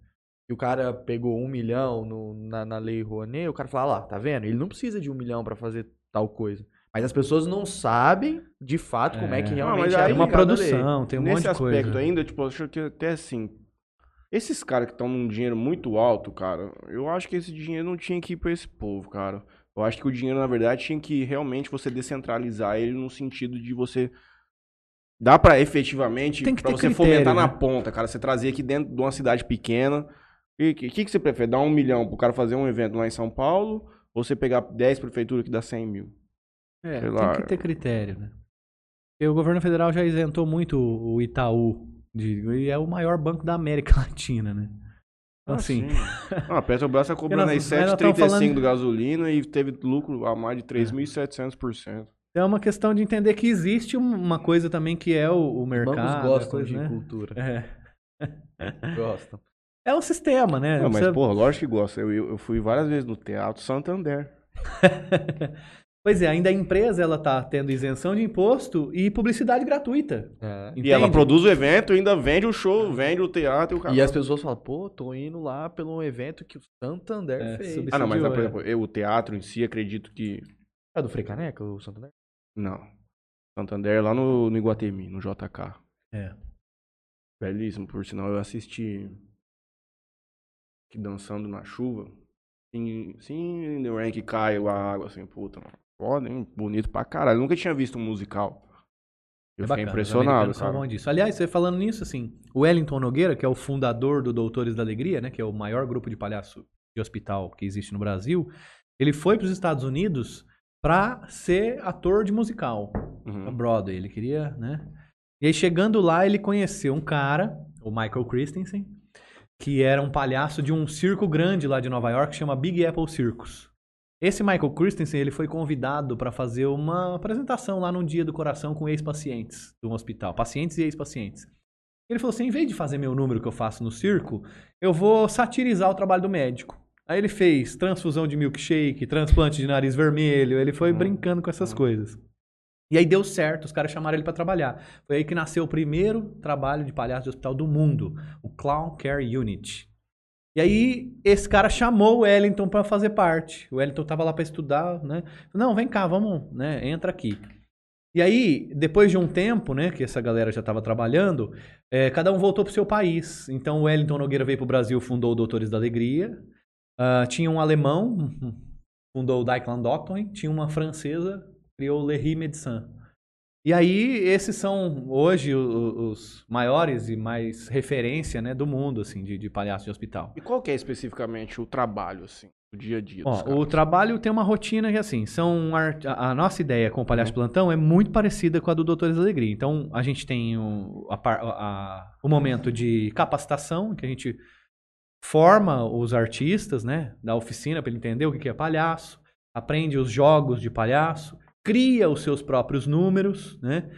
E o cara pegou um milhão no- na, na lei Rouanet, o cara fala, "Ah lá, tá vendo? Ele não precisa de um milhão pra fazer tal coisa. Mas as pessoas não sabem, de fato, como é que É. realmente mas é aí- Tem uma produção, tem um Nesse monte de aspecto coisa. ainda, tipo, eu acho que até assim. Esses caras que estão num dinheiro muito alto, cara, eu acho que esse dinheiro não tinha que ir pra esse povo, cara. Eu acho que o dinheiro, na verdade, tinha que realmente você descentralizar ele no sentido de você. Dá pra efetivamente, Tem que pra ter você critério, fomentar na né? ponta, cara. Você trazer aqui dentro de uma cidade pequena. E o que, que, que você prefere? Dar um milhão pro cara fazer um evento lá em São Paulo? Ou você pegar 10 prefeituras que dá 100 mil? É, Sei tem lá. que ter critério, né? E o governo federal já isentou muito o Itaú, de, e é o maior banco da América Latina, né? Então, assim, sim. Ah, a Petrobras tá cobrando aí nós- nós tamo 7,35 falando- do gasolina e teve lucro a mais de 3.700%. é uma questão de entender que existe um- uma coisa também que é o, o mercado. Bancos gostam coisa, de né? cultura. É. Gostam. É um sistema, né? Não, mas, Precisa- porra, lógico que gosta. Eu, eu fui várias vezes no Teatro Santander. pois é, ainda a empresa ela tá tendo isenção de imposto e publicidade gratuita. É. E ela produz o evento, ainda vende o show, vende o teatro e o E canal. as pessoas falam, pô, tô indo lá pelo evento que o Santander É, fez. Ah, não, mas por é. exemplo, eu, o teatro em si, acredito que. É do Frei Caneca, o Santander? Não. Santander é lá no, no Iguatemi, no JK. É. Belíssimo, por sinal, eu assisti. Que dançando na chuva. Sim, sim, the que caiu a água, assim, puta, mano. Foda, hein? Bonito pra caralho. Nunca tinha visto um musical. Eu É fiquei bacana, impressionado, são disso. Aliás, você falando nisso, assim, o Wellington Nogueira, que é o fundador do Doutores da Alegria, né, que é o maior grupo de palhaço de hospital que existe no Brasil, ele foi para os Estados Unidos para ser ator de musical, Uhum. Broadway. Ele queria, né? E aí, chegando lá, ele conheceu um cara, o Michael Christensen, que era um palhaço de um circo grande lá de Nova York, que chama Big Apple Circus. Esse Michael Christensen, ele foi convidado para fazer uma apresentação lá num dia do coração com ex-pacientes de um hospital, pacientes e ex-pacientes. Ele falou assim, em vez de fazer meu número que eu faço no circo, eu vou satirizar o trabalho do médico. Aí ele fez transfusão de milkshake, transplante de nariz vermelho, ele foi Uhum. brincando com essas Uhum. coisas. E aí deu certo, os caras chamaram ele para trabalhar. Foi aí que nasceu o primeiro trabalho de palhaço de hospital do mundo, o Clown Care Unit. E aí esse cara chamou o Wellington para fazer parte. O Wellington tava lá para estudar, né? Não, vem cá, vamos, né? Entra aqui. E aí, depois de um tempo, né, que essa galera já estava trabalhando, eh, cada um voltou pro seu país. Então o Wellington Nogueira veio pro Brasil, fundou o Doutores da Alegria. Ah, tinha um alemão, fundou o Dykeland Doctrine. Tinha uma francesa, criou o Lery Médecin. E aí, esses são hoje o- o- os maiores e mais referência né, do mundo, assim, de, de palhaço de hospital. E qual que é especificamente o trabalho, assim, o dia a dia Ó, o trabalho tem uma rotina que, assim, são a, a nossa ideia com o Palhaço de Plantão é muito parecida com a do Doutores Alegria. Então, a gente tem o, a a- o momento de capacitação, que a gente forma os artistas, né, da oficina para ele entender o que é palhaço, aprende os jogos de palhaço, cria os seus próprios números, né?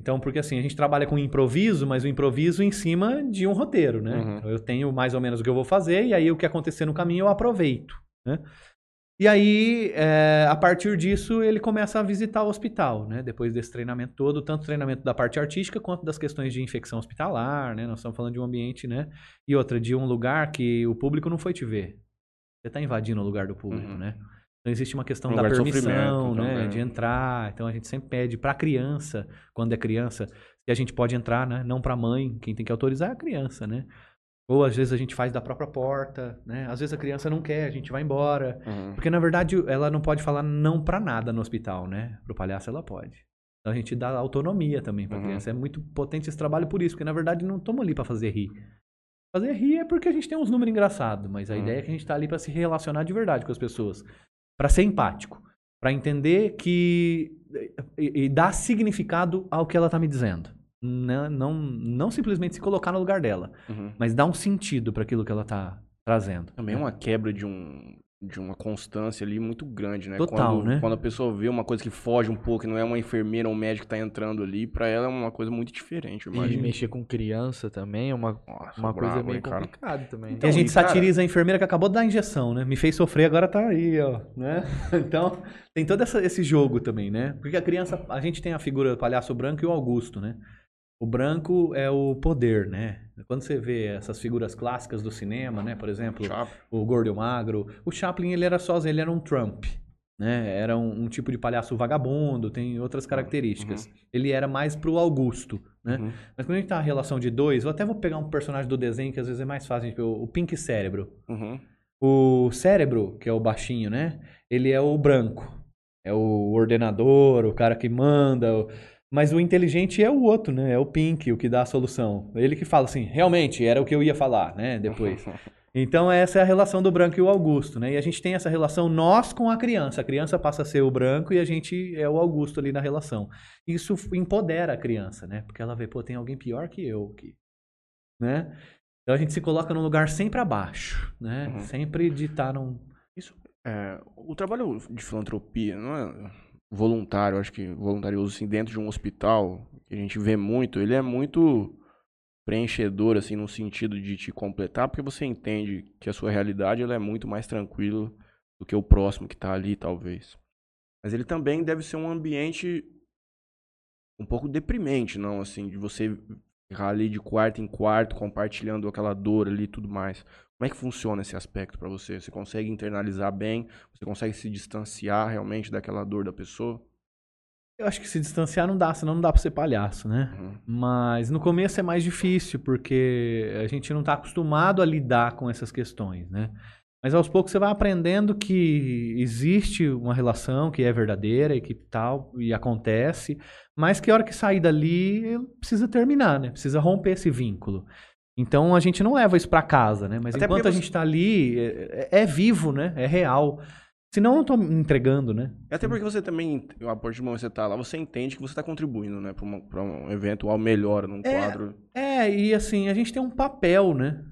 Então, porque assim, a gente trabalha com improviso, mas o improviso em cima de um roteiro, né? Uhum. Então, eu tenho mais ou menos o que eu vou fazer, e aí o que acontecer no caminho eu aproveito, né? E aí, é, a partir disso, ele começa a visitar o hospital, né? Depois desse treinamento todo, tanto treinamento da parte artística quanto das questões de infecção hospitalar, né? Nós estamos falando de um ambiente, né? E outra, de um lugar que o público não foi te ver. Você está invadindo o lugar do público, Uhum. né? Então existe uma questão Um da lugar de permissão, sofrimento né? também. De entrar. Então a gente sempre pede para a criança, quando é criança, se a gente pode entrar, né? Não para a mãe, quem tem que autorizar é a criança, né? Ou às vezes a gente faz da própria porta, né? Às vezes a criança não quer, a gente vai embora. Uhum. Porque, na verdade, ela não pode falar não pra nada no hospital, né? Pro palhaço ela pode. Então a gente dá autonomia também pra Uhum. criança. É muito potente esse trabalho por isso, porque na verdade não estamos ali pra fazer rir. Fazer rir é porque a gente tem uns números engraçados, mas a Uhum. ideia é que a gente tá ali pra se relacionar de verdade com as pessoas. Pra ser empático. Pra entender que. E, e dar significado ao que ela tá me dizendo. Não, não, não simplesmente se colocar no lugar dela, Uhum. mas dar um sentido para aquilo que ela tá trazendo. Também é uma quebra de um de uma constância ali muito grande, né? Total, quando, né? Quando a pessoa vê uma coisa que foge um pouco, e não é uma enfermeira ou um médico que tá entrando ali, pra ela é uma coisa muito diferente, eu E mexer com criança também é uma, Nossa, uma coisa bravo, meio hein, cara. complicada também. e a Então, gente e, cara- satiriza a enfermeira que acabou de dar injeção, né? Me fez sofrer, agora tá aí, ó. Né? Então, tem todo essa- esse jogo também, né? Porque a criança, a gente tem a figura do palhaço branco e o Augusto, né? O branco é o poder, né? Quando você vê essas figuras clássicas do cinema, né? Por exemplo, Chaplin. o Gordo e o Magro. O Chaplin, ele era sozinho, ele era um Trump, né? Era um, um tipo de palhaço vagabundo, tem outras características. Ele era mais pro Augusto, né? Uhum. Mas quando a gente tá na relação de dois, eu até vou pegar um personagem do desenho que às vezes é mais fácil, tipo, o Pink Cérebro. Uhum. O cérebro, que é o baixinho, né? Ele é o branco. É o ordenador, o cara que manda. o- Mas o inteligente é o outro, né? É o Pink, o que dá a solução. Ele que fala assim, realmente, era o que eu ia falar, né? Depois. Então, essa é a relação do branco e o Augusto, né? E a gente tem essa relação nós com a criança. A criança passa a ser o branco e a gente é o Augusto ali na relação. Isso empodera a criança, né? Porque ela vê, pô, tem alguém pior que eu aqui, né? Então a gente se coloca num lugar sempre abaixo, né? Uhum. Sempre de estar num... É, o trabalho de filantropia, não é voluntário, acho que voluntarioso assim, dentro de um hospital, que a gente vê muito, ele é muito preenchedor, assim, no sentido de te completar, porque você entende que a sua realidade ela é muito mais tranquila do que o próximo que tá ali, talvez. Mas ele também deve ser um ambiente um pouco deprimente, não, assim, de você ali de quarto em quarto, compartilhando aquela dor ali e tudo mais. Como é que funciona esse aspecto pra você? Você consegue internalizar bem? Você consegue se distanciar realmente daquela dor da pessoa? Eu acho que se distanciar não dá, senão não dá pra ser palhaço, né? Uhum. Mas no começo é mais difícil, porque a gente não está acostumado a lidar com essas questões, né? Mas aos poucos você vai aprendendo que existe uma relação que é verdadeira e que tal, e acontece, mas que a hora que sair dali precisa terminar, né? Precisa romper esse vínculo. Então a gente não leva isso para casa, né? Mas Até enquanto a gente está ali, é, é vivo, né? É real. Senão eu não tô me entregando, né? E Até porque você também, a partir do momento que você tá lá, você entende que você tá contribuindo, né? Pra um eventual melhora num É. quadro. É, e assim, a gente tem um papel, né?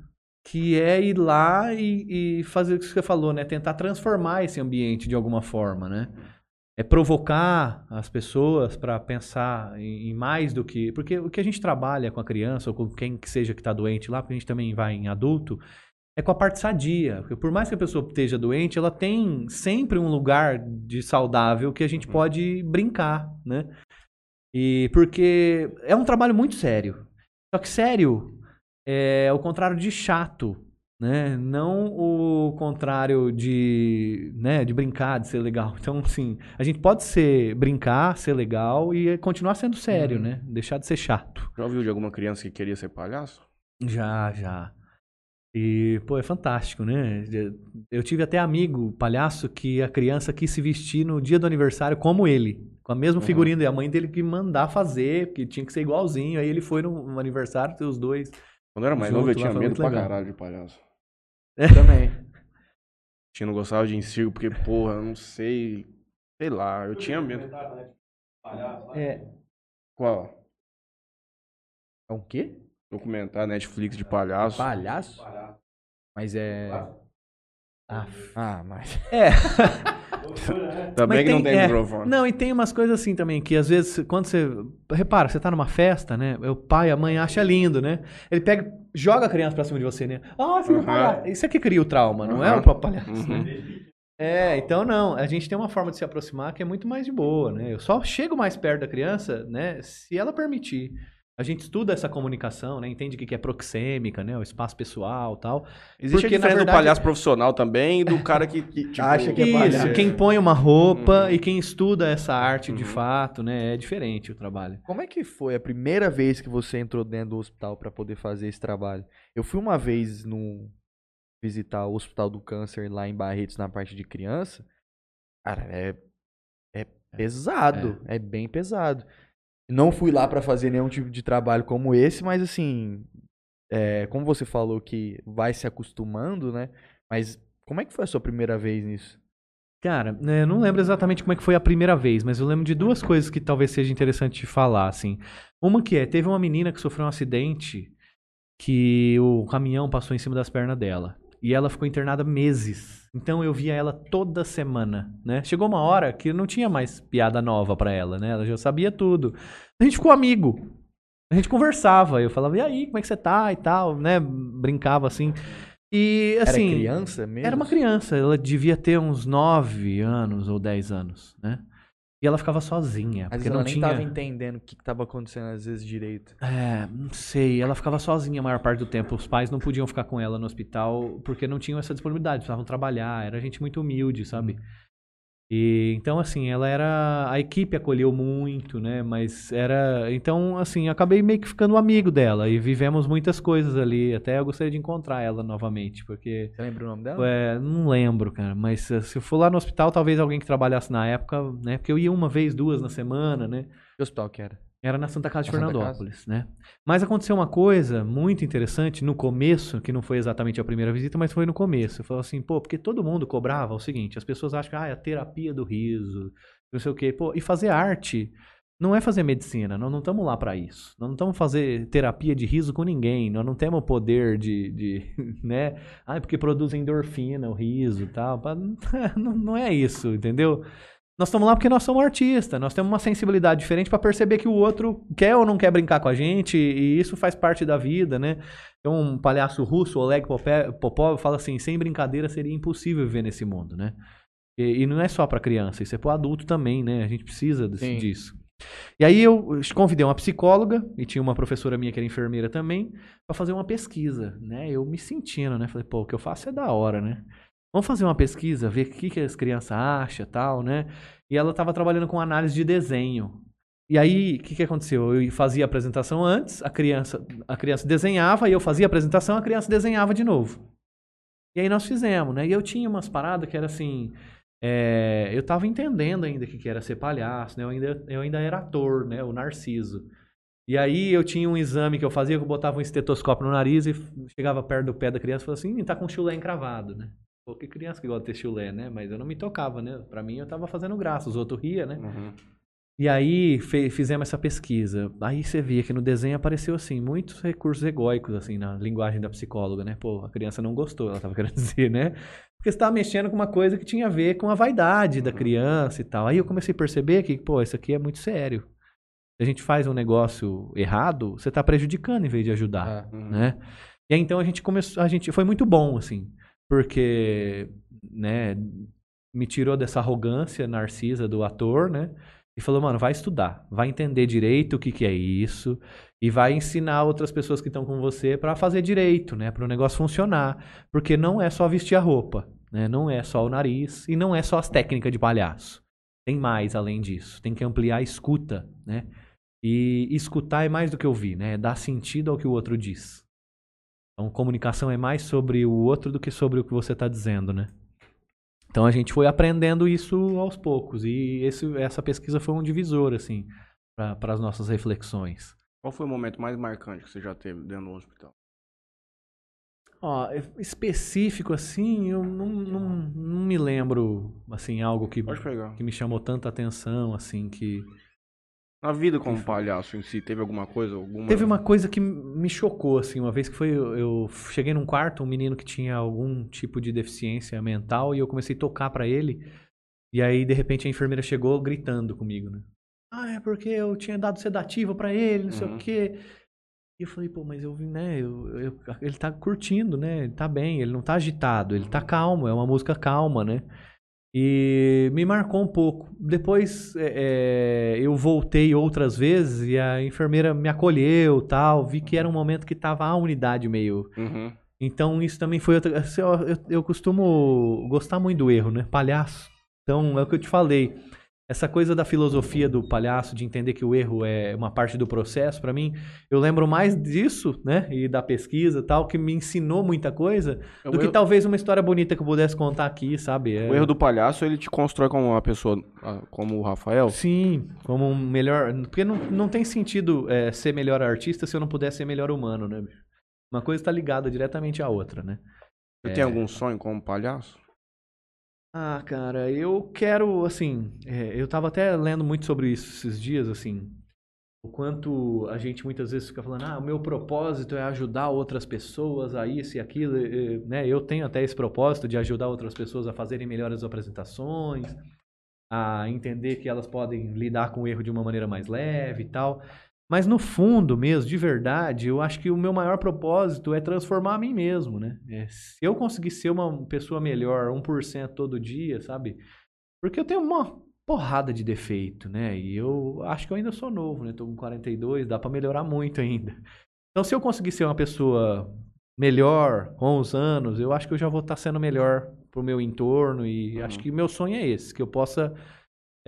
Que é ir lá e, e fazer o que você falou, né? Tentar transformar esse ambiente de alguma forma, né? É provocar as pessoas para pensar em, em mais do que. Porque o que a gente trabalha com a criança, ou com quem que seja que está doente lá, porque a gente também vai em adulto, é com a parte sadia. Porque por mais que a pessoa esteja doente, ela tem sempre um lugar de saudável que a gente Uhum. pode brincar, né? E porque é um trabalho muito sério. Só que sério é o contrário de chato, né? Não o contrário de, né, de brincar, de ser legal. Então, assim, a gente pode ser brincar, ser legal e continuar sendo sério, Uhum. né? Deixar de ser chato. Já ouviu de alguma criança que queria ser palhaço? Já, já. E, pô, é fantástico, né? Eu tive até amigo palhaço que a criança quis se vestir no dia do aniversário como ele. Com a mesma Uhum. figurina. E a mãe dele que mandar fazer, porque tinha que ser igualzinho. Aí ele foi no, aniversário, os dois. Quando eu era mais novo, eu tinha medo pra legal. caralho de palhaço. Também. Tinha não gostava de circo porque, porra, eu não sei. Sei lá, eu tinha medo. É. Qual? É um quê? Documentário Netflix de palhaço. Palhaço? Mas é. Ah, Ah, mas. é. Também Mas que não tem é, microfone. Não, e tem umas coisas assim também, que às vezes, quando você. Repara, você tá numa festa, né? O pai, a mãe acha lindo, né? Ele pega, joga a criança pra cima de você, né? Ah, filho, Aham. palhaço. Isso aqui cria o trauma, não é o papalhaço, Uhum. né? É, então não. A gente tem uma forma de se aproximar que é muito mais de boa, né? Eu só chego mais perto da criança, né? Se ela permitir. A gente estuda essa comunicação, né? Entende o que que é proxêmica, né? O espaço pessoal tal. Existe Porque, a diferença verdade- do palhaço profissional também e do cara que, que, tipo, Acha que é Isso, palhaço. quem põe uma roupa Uhum. e quem estuda essa arte de Uhum. fato, né? É diferente o trabalho. Como é que foi a primeira vez que você entrou dentro do hospital pra poder fazer esse trabalho? Eu fui uma vez no visitar o Hospital do Câncer lá em Barretos na parte de criança. Cara, é é pesado, é, bem pesado. Não fui lá pra fazer nenhum tipo de trabalho como esse, mas assim, é, como você falou que vai se acostumando, né? Mas como é que foi a sua primeira vez nisso? Cara, né, não lembro exatamente como é que foi a primeira vez, mas eu lembro de duas coisas que talvez seja interessante de falar, assim. Uma que é, teve uma menina que sofreu um acidente que o caminhão passou em cima das pernas dela. E ela ficou internada meses. Então eu via ela toda semana, né? Chegou uma hora que não tinha mais piada nova pra ela, né? Ela já sabia tudo. A gente ficou amigo. A gente conversava. Eu falava, e aí, como é que você tá e tal, né? Brincava assim. E assim. Era criança mesmo? Era uma criança, ela devia ter uns 9 anos ou 10 anos, né? E ela ficava sozinha, Às porque vezes não ela nem tinha... tava entendendo o que, que tava acontecendo às vezes direito. É, não sei. Ela ficava sozinha a maior parte do tempo. Os pais não podiam ficar com ela no hospital porque não tinham essa disponibilidade, precisavam trabalhar. Era gente muito humilde, sabe? E então assim, ela era a equipe acolheu muito, né? Mas era, então assim, acabei meio que ficando amigo dela e vivemos muitas coisas ali. Até eu gostaria de encontrar ela novamente, porque Você lembra o nome dela? é, não lembro, cara, mas eh, se eu for lá no hospital, talvez alguém que trabalhasse na época, né? Porque eu ia uma vez, duas na semana, né? Que hospital que era? Era na Santa Casa de Na Santa Fernandópolis, né? Mas aconteceu uma coisa muito interessante no começo, que não foi exatamente a primeira visita, mas foi no começo. Eu falei assim, pô, porque todo mundo cobrava o seguinte, as pessoas acham que ah, é a terapia do riso, não sei o quê. Pô, e fazer arte não é fazer medicina, nós não estamos lá para isso. Nós não estamos fazer terapia de riso com ninguém, nós não temos o poder de, de né? Ah, porque produz endorfina, o riso e tal. Não, não é isso, entendeu? Nós estamos lá porque nós somos artistas, nós temos uma sensibilidade diferente para perceber que o outro quer ou não quer brincar com a gente, e isso faz parte da vida, né? Tem um palhaço russo, Oleg Popov, fala assim: sem brincadeira seria impossível viver nesse mundo, né? E, e não é só para criança, isso é para adulto também, né? A gente precisa desse- disso. E aí eu convidei uma psicóloga e tinha uma professora minha que era enfermeira também para fazer uma pesquisa, né? Eu me sentindo, né? Falei, pô, o que eu faço é da hora, né? Vamos fazer uma pesquisa, ver o que, que as crianças acham tal, né? E ela estava trabalhando com análise de desenho. E aí, o que, que aconteceu? Eu fazia a apresentação antes, a criança, a criança desenhava, e eu fazia a apresentação, a criança desenhava de novo. E aí nós fizemos, né? E eu tinha umas paradas que era assim. é, eu tava entendendo ainda o que, que era ser palhaço, né? Eu ainda, eu ainda era ator, né? O Narciso. E aí eu tinha um exame que eu fazia, que eu botava um estetoscópio no nariz e chegava perto do pé da criança e falava assim, "Ih, tá com chulé encravado, né? Pô, que criança que gosta de ter chulé, né? Mas eu não me tocava, né? Pra mim eu tava fazendo graça, os outros ria, né? Uhum. E aí fizemos essa pesquisa. Aí você via que no desenho apareceu assim muitos recursos egóicos assim na linguagem da psicóloga, né? Pô, a criança não gostou, ela tava querendo dizer, né? Porque você tava mexendo com uma coisa que tinha a ver com a vaidade da criança e tal. Aí eu comecei a perceber que, pô, isso aqui é muito sério. Se a gente faz um negócio errado, você tá prejudicando em vez de ajudar Uhum. né? E aí então a gente começou, a gente foi muito bom assim, porque, né, me tirou dessa arrogância narcisa do ator, né? E falou, mano, vai estudar, vai entender direito o que que é isso e vai ensinar outras pessoas que estão com você pra fazer direito, né, para o negócio funcionar, porque não é só vestir a roupa, né? Não é só o nariz e não é só as técnicas de palhaço. Tem mais além disso. Tem que ampliar a escuta, né? E escutar é mais do que ouvir, né? É dar sentido ao que o outro diz. Então, comunicação é mais sobre o outro do que sobre o que você está dizendo, né? Então, a gente foi aprendendo isso aos poucos. E esse, essa pesquisa foi um divisor, assim, para as nossas reflexões. Qual foi o momento mais marcante que você já teve dentro do hospital? Ó, específico, assim, eu não, não, não me lembro, assim, algo que, que me chamou tanta atenção, assim, que... Na vida como palhaço em si, teve alguma coisa? Alguma... Teve uma coisa que me chocou, assim, uma vez que foi, eu, cheguei num quarto, um menino que tinha algum tipo de deficiência mental, e eu comecei a tocar pra ele, e aí, de repente, a enfermeira chegou gritando comigo, né? Ah, é porque eu tinha dado sedativo pra ele, não sei Uhum. o quê. E eu falei, pô, mas eu vi, né, eu, eu- ele tá curtindo, né, ele tá bem, ele não tá agitado, ele tá calmo, é uma música calma, né? E me marcou um pouco. Depois é, é, eu voltei outras vezes e a enfermeira me acolheu tal. Vi que era um momento que tava a unidade meio. Uhum. Então isso também foi outra. assim, ó, Eu, eu costumo gostar muito do erro, né? Palhaço. Então é o que eu te falei. Essa coisa da filosofia do palhaço, de entender que o erro é uma parte do processo, pra mim, eu lembro mais disso, né? E da pesquisa e tal, que me ensinou muita coisa, É O do que erro- talvez uma história bonita que eu pudesse contar aqui, sabe? É- O erro do palhaço, ele te constrói como uma pessoa, ah, como o Rafael. Sim, como um melhor. Porque não, não tem sentido é, ser melhor artista se eu não puder ser melhor humano, né? Uma coisa está ligada diretamente à outra, né? Você tem algum sonho como palhaço? Ah, cara, eu quero, assim, é, eu tava até lendo muito sobre isso esses dias, assim, o quanto a gente muitas vezes fica falando, ah, o meu propósito é ajudar outras pessoas a isso e aquilo, eh, né? Eu tenho até esse propósito de ajudar outras pessoas a fazerem melhores apresentações, a entender que elas podem lidar com o erro de uma maneira mais leve e tal. Mas no fundo mesmo, de verdade, eu acho que o meu maior propósito é transformar a mim mesmo, né? É, se eu conseguir ser uma pessoa melhor, 1% todo dia, sabe? Porque eu tenho uma porrada de defeito, né? E eu acho que eu ainda sou novo, né? Tô com 42, dá pra melhorar muito ainda. Então, se eu conseguir ser uma pessoa melhor com os anos, eu acho que eu já vou estar sendo melhor pro meu entorno e Uhum. acho que meu sonho é esse, que eu possa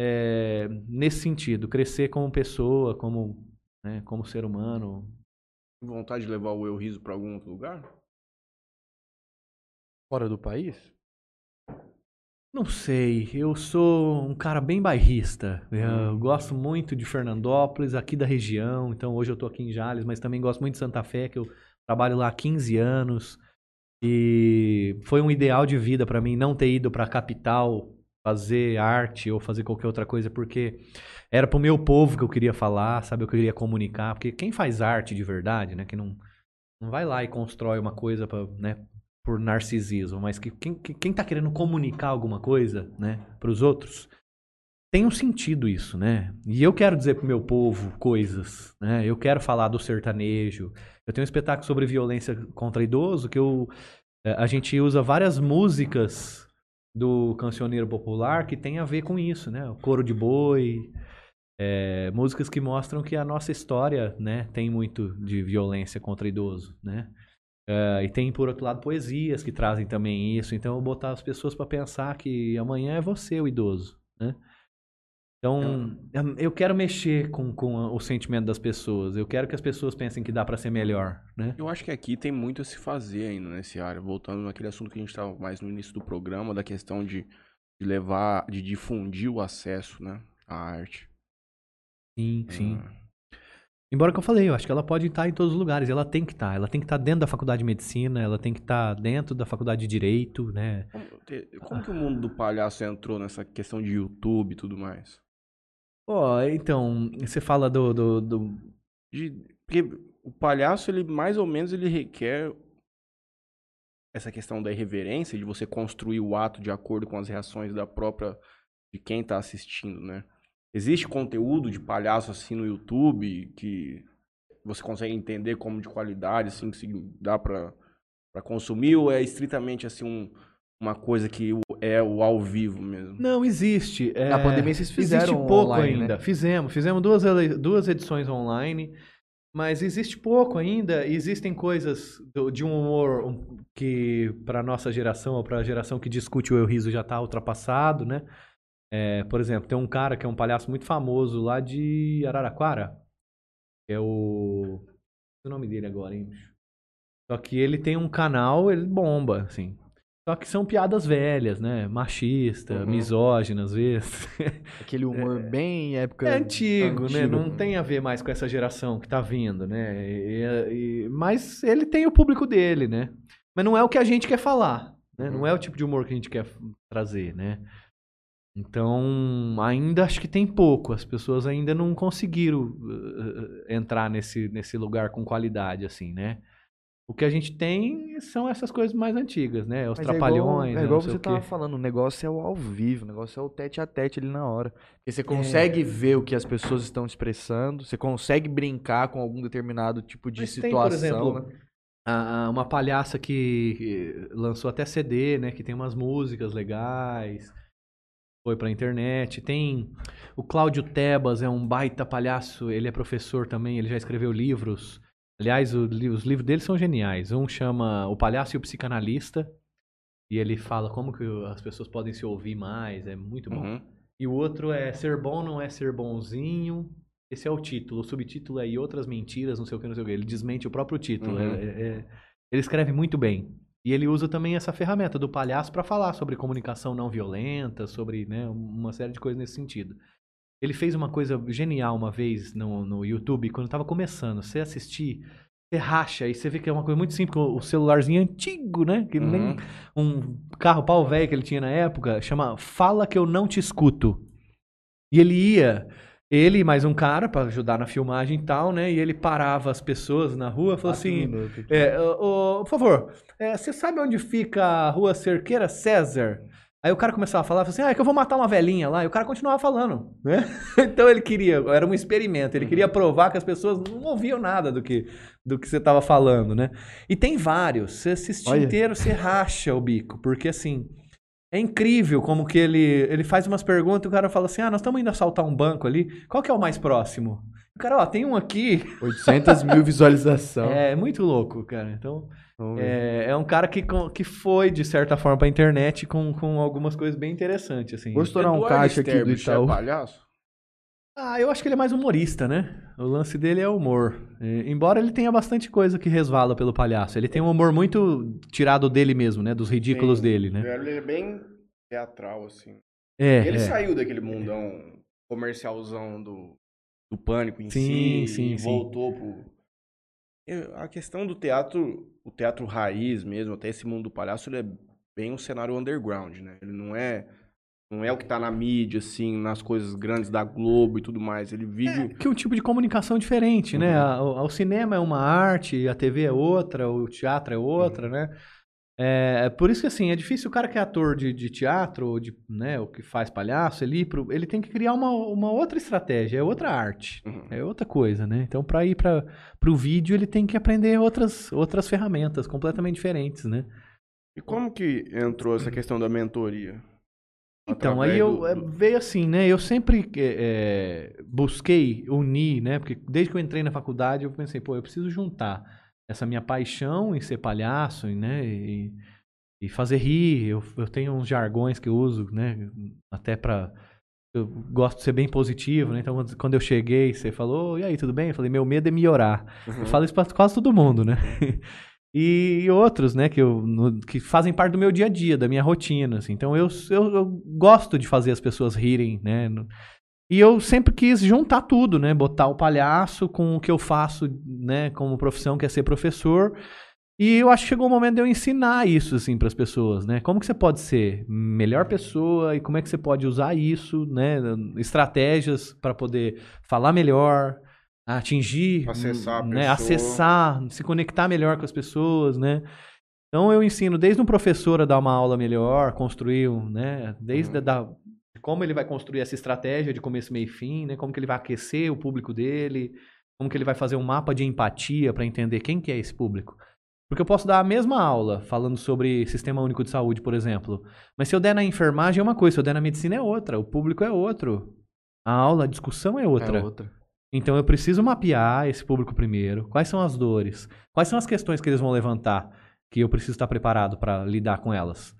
é, nesse sentido, crescer como pessoa, como, né, como ser humano. Vontade de levar o Eu Riso pra algum outro lugar? Fora do país? Não sei, eu sou um cara bem bairrista. Eu Hum. gosto muito de Fernandópolis, aqui da região. Então hoje eu tô aqui em Jales, mas também gosto muito de Santa Fé, que eu trabalho lá há 15 anos. E foi um ideal de vida pra mim não ter ido pra capital fazer arte ou fazer qualquer outra coisa, porque era pro meu povo que eu queria falar, sabe, eu queria comunicar, porque quem faz arte de verdade, né, que não não vai lá e constrói uma coisa para, né, por narcisismo, mas que quem, que- quem tá querendo comunicar alguma coisa, né, pros outros, tem um sentido isso, né? E eu quero dizer pro meu povo coisas, né? Eu quero falar do sertanejo. Eu tenho um espetáculo sobre violência contra idoso que eu eh, a gente usa várias músicas do cancioneiro popular que tem a ver com isso, né? O coro de boi, eh, músicas que mostram que a nossa história, né, tem muito de violência contra idoso, né? Eh, e tem, por outro lado, poesias que trazem também isso. Então, eu botar as pessoas para pensar que amanhã é você o idoso, né? Então, eu quero mexer com, com o sentimento das pessoas. Eu quero que as pessoas pensem que dá para ser melhor, né? Eu acho que aqui tem muito a se fazer ainda nesse área. Voltando naquele assunto que a gente estava mais no início do programa, da questão de, de levar, de difundir o acesso, né? À arte. Sim, sim. Ah, Embora que eu falei, eu acho que ela pode estar em todos os lugares. Ela tem que estar. Ela tem que estar dentro da faculdade de medicina, ela tem que estar dentro da faculdade de direito, né? Como, que o mundo do palhaço entrou nessa questão de YouTube e tudo mais? Ó, então, você fala do, do, do- De, porque o palhaço, ele mais ou menos, ele requer essa questão da irreverência, de você construir o ato de acordo com as reações da própria, de quem tá assistindo, né? Existe conteúdo de palhaço assim no YouTube que você consegue entender como de qualidade, assim, que se dá pra, pra consumir, ou é estritamente assim um, uma coisa que é o ao vivo mesmo? Não, existe. é, Na pandemia vocês fizeram Existe pouco online, ainda. né? Fizemos. Fizemos duas, duas edições online. Mas existe pouco ainda. Existem coisas do- de um humor um, que, para nossa geração, ou para a geração que discute o Eu Riso, já está ultrapassado, né? É, por exemplo, tem um cara que é um palhaço muito famoso lá de Araraquara. É o. O nome dele agora, hein? Só que ele tem um canal, ele bomba, assim. Só que são piadas velhas, né? Machista, Uhum. misógina, às vezes. Aquele humor bem época. É antigo, né? antigo. Não tem a ver mais com essa geração que tá vindo, né? E- e- mas ele tem o público dele, né? Mas não é o que a gente quer falar, né? Não é o tipo de humor que a gente quer trazer, né? Então, ainda acho que tem pouco. As pessoas ainda não conseguiram uh, entrar nesse, nesse lugar com qualidade, assim, né? O que a gente tem são essas coisas mais antigas, né? Os Mas trapalhões, É igual, né? é igual não sei você o quê. tava falando, o negócio é o ao vivo, o negócio é o tete a tete ali na hora. Porque É. você consegue ver o que as pessoas estão expressando, você consegue brincar com algum determinado tipo de Mas tem, por situação. exemplo, né? a- uma palhaça que que lançou até CD, né? Que tem umas músicas legais. Foi pra internet. Tem o Cláudio Tebas, é um baita palhaço. Ele é professor também, ele já escreveu livros. Aliás, o os livros dele são geniais. Um chama O Palhaço e o Psicanalista. E ele fala como que as pessoas podem se ouvir mais. É muito bom. Uhum. E o outro é Ser Bom Não É Ser Bonzinho. Esse é o título. O subtítulo é E Outras Mentiras, não sei o que, não sei o que. Ele desmente o próprio título. Uhum. É- é- é- Ele escreve muito bem. E ele usa também essa ferramenta do palhaço para falar sobre comunicação não violenta, sobre né, uma série de coisas nesse sentido. Ele fez uma coisa genial uma vez no, no YouTube, quando estava começando. Você assistir, você racha e você vê que é uma coisa muito simples. O celularzinho antigo, né? Que nem Uhum. um carro pau velho que ele tinha na época, chama Fala que eu não te escuto. E ele ia, ele e mais um cara pra ajudar na filmagem e tal, né? E ele parava as pessoas na rua, falou Quatro assim: minutos é, por favor, é, você sabe onde fica a rua Cerqueira César? Aí o cara começava a falar, falou assim, ah, é que eu vou matar uma velhinha lá. E o cara continuava falando, né? Então ele queria, era um experimento, ele queria provar que as pessoas não ouviam nada do que, do que você estava falando, né? E tem vários, você assistir Olha. inteiro, você racha o bico, porque assim, É incrível como que ele, ele faz umas perguntas e o cara fala assim: ah, nós estamos indo assaltar um banco ali. Qual que é o mais próximo? O cara, ó, tem um aqui. 800 mil visualizações. É muito louco, cara. Então, é, é um cara que, que foi, de certa forma, pra internet com, com algumas coisas bem interessantes, assim. Vou estourar um Eduardo caixa aqui do é Itaú. palhaço? Ah, eu acho que ele é mais humorista, né? O lance dele é humor. É, embora ele tenha bastante coisa que resvala pelo palhaço. Ele tem um humor muito tirado dele mesmo, né? Dos ridículos Sim. dele, né? Ele é bem teatral, assim. É, Ele é. saiu daquele mundão comercialzão do, do pânico em Sim, si sim, e sim. voltou pro. A questão do teatro, o teatro raiz mesmo, até esse mundo do palhaço, ele é bem um cenário underground, né? Ele não é. Não é o que tá na mídia, assim, nas coisas grandes da Globo e tudo mais. Ele vive. que é um tipo de comunicação diferente, né? Uhum. A- o, o cinema é uma arte, a TV é outra, o teatro é outra, né? É, é por isso que assim, é difícil o cara que é ator de, de teatro, ou de, né, o que faz palhaço, ele, pro- ele tem que criar uma, uma outra estratégia, é outra arte, Uhum. é outra coisa, né? Então, para ir para o vídeo, ele tem que aprender outras, outras ferramentas completamente diferentes, né? E como que entrou essa questão da mentoria? Então, aí eu do- é, do- veio assim, né? Eu sempre é, é, busquei unir, né? Porque desde que eu entrei na faculdade, eu pensei, pô, eu preciso juntar essa minha paixão em ser palhaço, né? E, e fazer rir. Eu, eu tenho uns jargões que eu uso, né? Até pra. Eu gosto de ser bem positivo, né? Então, quando- quando eu cheguei, você falou, e aí, tudo bem? Eu falei, meu medo é melhorar. Uhum. Eu falo isso pra quase todo mundo, né? E outros, né, que, eu, no- que fazem parte do meu dia a dia, da minha rotina, assim. Então, eu, eu, eu gosto de fazer as pessoas rirem, né? E eu sempre quis juntar tudo, né? Botar o palhaço com o que eu faço, né, como profissão, que é ser professor. E eu acho que chegou o momento de eu ensinar isso, assim, para as pessoas, né? Como que você pode ser melhor pessoa e como é que você pode usar isso, né? Estratégias para poder falar melhor, atingir, Acessar né? Acessar, se conectar melhor com as pessoas, né? Então eu ensino desde um professor a dar uma aula melhor, construir, um, né? Desde Uhum. da, como ele vai construir essa estratégia de começo, meio e fim, né? Como que ele vai aquecer o público dele, como que ele vai fazer um mapa de empatia para entender quem que é esse público. Porque eu posso dar a mesma aula falando sobre Sistema Único de Saúde, por exemplo. Mas se eu der na enfermagem é uma coisa, se eu der na medicina é outra, o público é outro. A aula, a discussão é outra. É outra. Então eu preciso mapear esse público primeiro. Quais são as dores? Quais são as questões que eles vão levantar que eu preciso estar preparado para lidar com elas?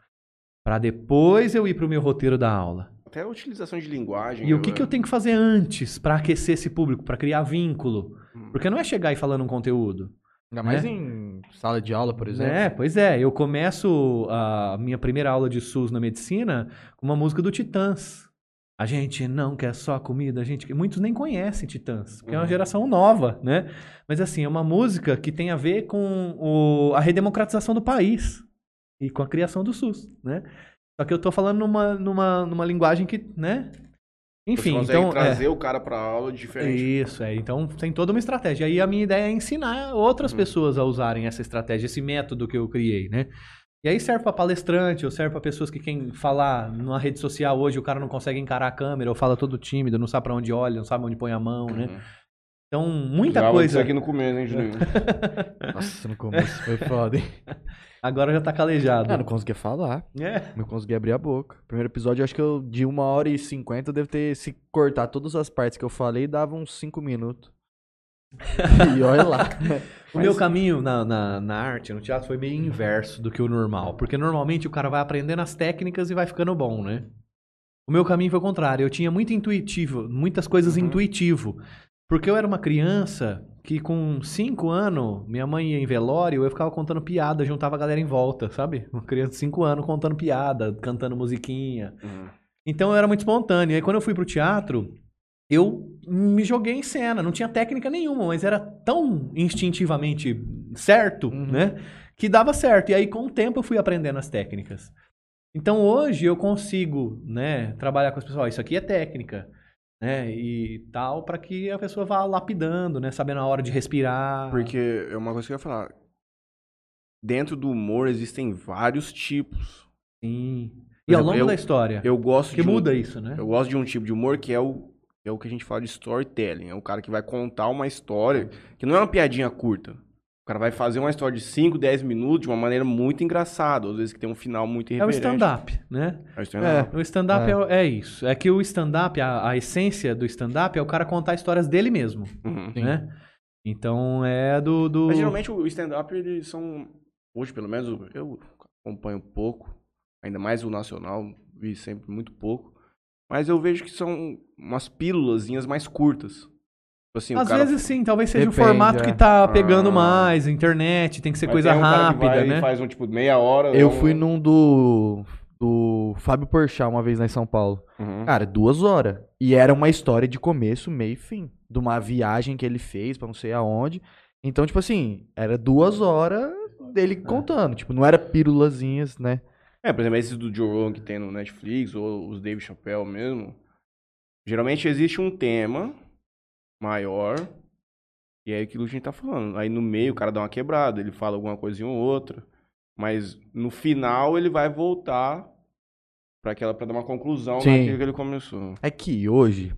Para depois eu ir para o meu roteiro da aula. Até a utilização de linguagem. E o que, né? que eu tenho que fazer antes para aquecer esse público, para criar vínculo? Hum. Porque não é chegar e falando um conteúdo. Ainda mais Né? em sala de aula, por exemplo. É, pois é. Eu começo a minha primeira aula de SUS na medicina com uma música do Titãs. A gente não quer só comida, a gente. Muitos nem conhecem Titãs, porque é uma Uhum. geração nova, né? Mas assim, é uma música que tem a ver com o- a redemocratização do país e com a criação do SUS, né? Só que eu tô falando numa, numa, numa linguagem que, né? Enfim, Você então. é. trazer o cara pra aula diferente. Isso, é. Então tem toda uma estratégia. Aí a minha ideia é ensinar outras Uhum. pessoas a usarem essa estratégia, esse método que eu criei, né? E aí serve para palestrante, ou serve para pessoas que querem falar numa rede social hoje, o cara não consegue encarar a câmera, ou fala todo tímido, não sabe para onde olha, não sabe onde põe a mão, né? Uhum. Então, muita Já coisa. aqui no começo, hein, Julinho? Nossa, no começo foi foda, hein? Agora já tá calejado. Eu não conseguia falar. É. Não conseguia abrir a boca. Primeiro episódio, eu acho que eu, de uma hora e cinquenta, eu devo ter, se cortar todas as partes que eu falei, dava uns cinco minutos. e olha lá. O meu caminho na, na, na arte, no teatro, foi meio inverso do que o normal. Porque normalmente o cara vai aprendendo as técnicas e vai ficando bom, né? O meu caminho foi o contrário. Eu tinha muito intuitivo, muitas coisas Uhum. intuitivo. Porque eu era uma criança que com cinco anos, minha mãe ia em velório, eu ficava contando piada, juntava a galera em volta, sabe? Uma criança de cinco anos contando piada, cantando musiquinha. Uhum. Então eu era muito espontâneo. Aí quando eu fui pro teatro, eu me joguei em cena. Não tinha técnica nenhuma, mas era tão instintivamente certo, Uhum. né? Que dava certo. E aí com o tempo eu fui aprendendo as técnicas. Então hoje eu consigo, né, trabalhar com as pessoas. Ó, isso aqui é técnica, né? E tal, para que a pessoa vá lapidando, né? Sabendo a hora de respirar. Porque é uma coisa que eu ia falar. Dentro do humor existem vários tipos. Sim. Por E ao exemplo, longo eu- da história. Eu gosto que de um- muda isso, né? Eu gosto de um tipo de humor que é o, é o que a gente fala de storytelling. É o cara que vai contar uma história que não é uma piadinha curta. O cara vai fazer uma história de 5, 10 minutos de uma maneira muito engraçada, às vezes que tem um final muito É o irreverente. stand-up, né? É o stand-up. O stand-up é. é isso. É que o stand-up, a, a essência do stand-up é o cara contar histórias dele mesmo, Uhum. né? Então é do... do... Mas geralmente o stand-up, eles são. Hoje, pelo menos, eu acompanho pouco. Ainda mais o nacional, vi sempre muito pouco. Mas eu vejo que são umas pílulazinhas mais curtas. Tipo Assim, o Às cara- vezes sim, talvez seja Depende, um formato é. que tá pegando Ah. mais, internet, tem que ser Mas coisa tem um cara que rápida, vai e né? faz um tipo meia hora. Eu um- fui num do. do Fábio Porchat uma vez lá em São Paulo. Uhum. Cara, duas horas. E era uma história de começo, meio e fim. De uma viagem que ele fez pra não sei aonde. Então, tipo assim, era duas horas dele contando. Tipo, não era pílulazinhas, né? É, por exemplo, esses do Joe Rogan que tem no Netflix, ou os Dave Chappelle mesmo. Geralmente existe um tema maior. E é aquilo que a gente tá falando. Aí no meio o cara dá uma quebrada, ele fala alguma coisinha ou outra. Mas no final ele vai voltar pra aquela para dar uma conclusão Sim. naquilo que ele começou. É que hoje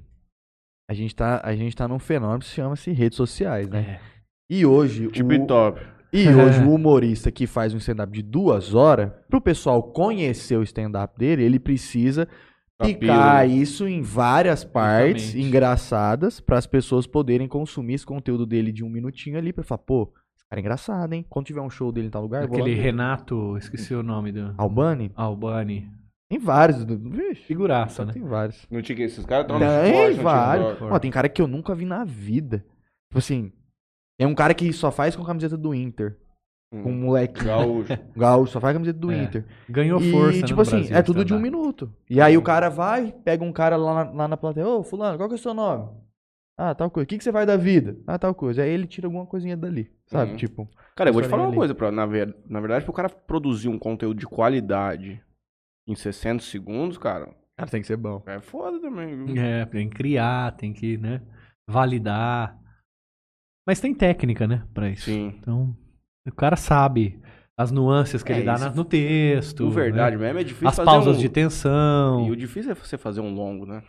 a gente tá, a gente tá num fenômeno que se chama-se redes sociais, né? É. E hoje. Tipo o... E hoje o humorista que faz um stand-up de duas horas, pro pessoal conhecer o stand-up dele, ele precisa Da picar pílula. isso em várias partes Exatamente. engraçadas para as pessoas poderem consumir esse conteúdo dele de um minutinho ali pra falar, pô, esse cara é engraçado, hein? Quando tiver um show dele em tal lugar, Aquele. Renato, esqueci o nome do... Albani? Albani. Tem vários. Vixe, Figuraça, né? tem vários. No TikTok, esses caras estão Tem vários. Ó, tem cara que eu nunca vi na vida. Tipo assim, é um cara que só faz com camiseta do Inter. Com um moleque Gaúcho. gaúcho, só faz camiseta do É. Inter. Ganhou e, força, né, tipo no assim, Brasil, é tudo de um minuto. E aí o cara vai, pega um cara lá na, lá na plateia, ô, fulano, qual que é o seu nome? Ah, tal coisa. O que, que você faz da vida? Ah, tal coisa. Aí ele tira alguma coisinha dali, sabe? Uhum. Tipo, Cara, eu vou te falar uma ali. coisa, pra, na, ver- na verdade, pro cara produzir um conteúdo de qualidade em 60 segundos, cara, cara, tem que ser bom. é foda também, viu? É, tem que criar, tem que, né, validar. Mas tem técnica, né, pra isso. Sim. Então, o cara sabe as nuances que É, ele dá na- no texto. Na verdade né? mesmo, é difícil As fazer pausas um... de tensão. E o difícil é você fazer um longo, né?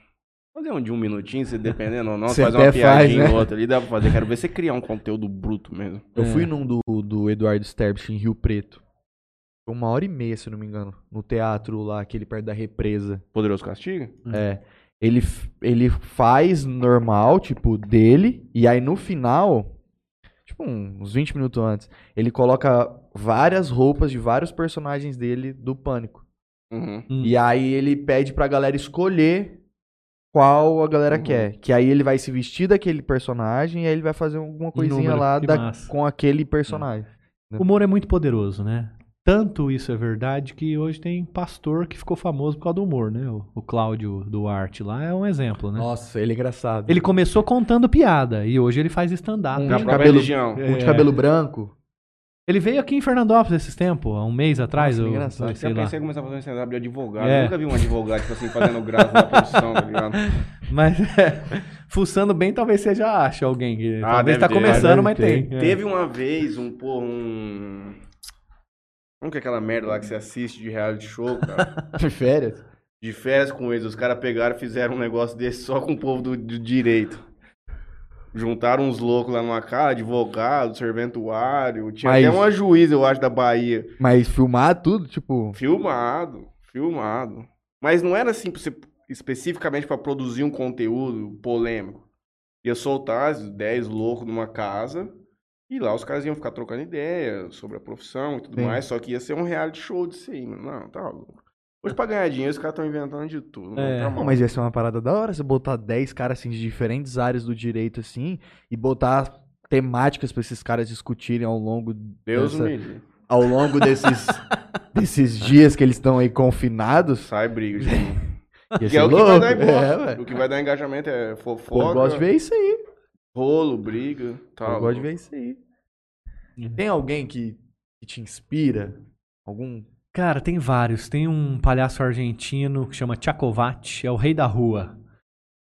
Fazer um de um minutinho, se dependendo ou não, Você fazer uma até faz, piadinha né? ou outra ali, dá pra fazer. Quero ver você criar um conteúdo bruto mesmo. Eu É. fui num do, do Eduardo Sterblich em Rio Preto. Foi uma hora e meia, se não me engano. No teatro lá, aquele perto da represa. Poderoso Castiga? É. Ele, ele faz normal, tipo, dele, e aí no final, tipo, uns 20 minutos antes, ele coloca várias roupas de vários personagens dele do Pânico. Uhum. Hum. E aí ele pede pra galera escolher qual a galera Uhum. quer. Que aí ele vai se vestir daquele personagem e aí ele vai fazer alguma coisinha número, lá da- com aquele personagem. O humor é muito poderoso, né? Tanto isso é verdade que hoje tem pastor que ficou famoso por causa do humor, né? O, o Cláudio Duarte lá é um exemplo, né? Nossa, ele é engraçado. Ele começou contando piada e hoje ele faz stand-up. Um Na de própria cabelo- religião. Um de cabelo branco. Ele veio aqui em Fernandópolis esses tempos, há um mês atrás. Nossa, eu, engraçado. eu Eu sei lá. pensei em começar a fazer um stand-up de advogado. É. Eu nunca vi um advogado, tipo assim, fazendo graça da profissão, tá ligado? Mas é, fuçando bem, talvez você já ache alguém que Ah, talvez tá ter, começando, mas ter. tem. É. Teve uma vez um, pô, um... Como que é aquela merda lá que você assiste de reality show, cara? De férias. de férias com eles. Os caras pegaram e fizeram um negócio desse só com o povo do, do direito. Juntaram uns loucos lá numa casa, advogado, serventuário. Tinha Mas- até uma juíza, eu acho, da Bahia. Mas filmar tudo, tipo. Filmado, filmado. Mas não era assim pra você, especificamente pra produzir um conteúdo polêmico. Ia soltar os 10 loucos numa casa e lá os caras iam ficar trocando ideia sobre a profissão e tudo Sim. mais. Só que ia ser um reality show disso aí, mano. Não, tá louco. Hoje pra ganhar dinheiro os caras estão inventando de tudo. É. Tá mas ia ser uma parada da hora você botar 10 caras assim de diferentes áreas do direito, assim, e botar temáticas pra esses caras discutirem ao longo Deus dessa- me livre. ao longo desses desses dias que eles estão aí confinados. Sai briga, gente. Que é o que louco. vai dar É, o que vai dar engajamento é fofoca, eu gosto de ver isso aí. Rolo, briga, tal. eu gosto de ver isso aí. Uhum. Tem alguém que, que te inspira? Algum Cara, tem vários. Tem um palhaço argentino que chama Tchakovat, é o rei da rua.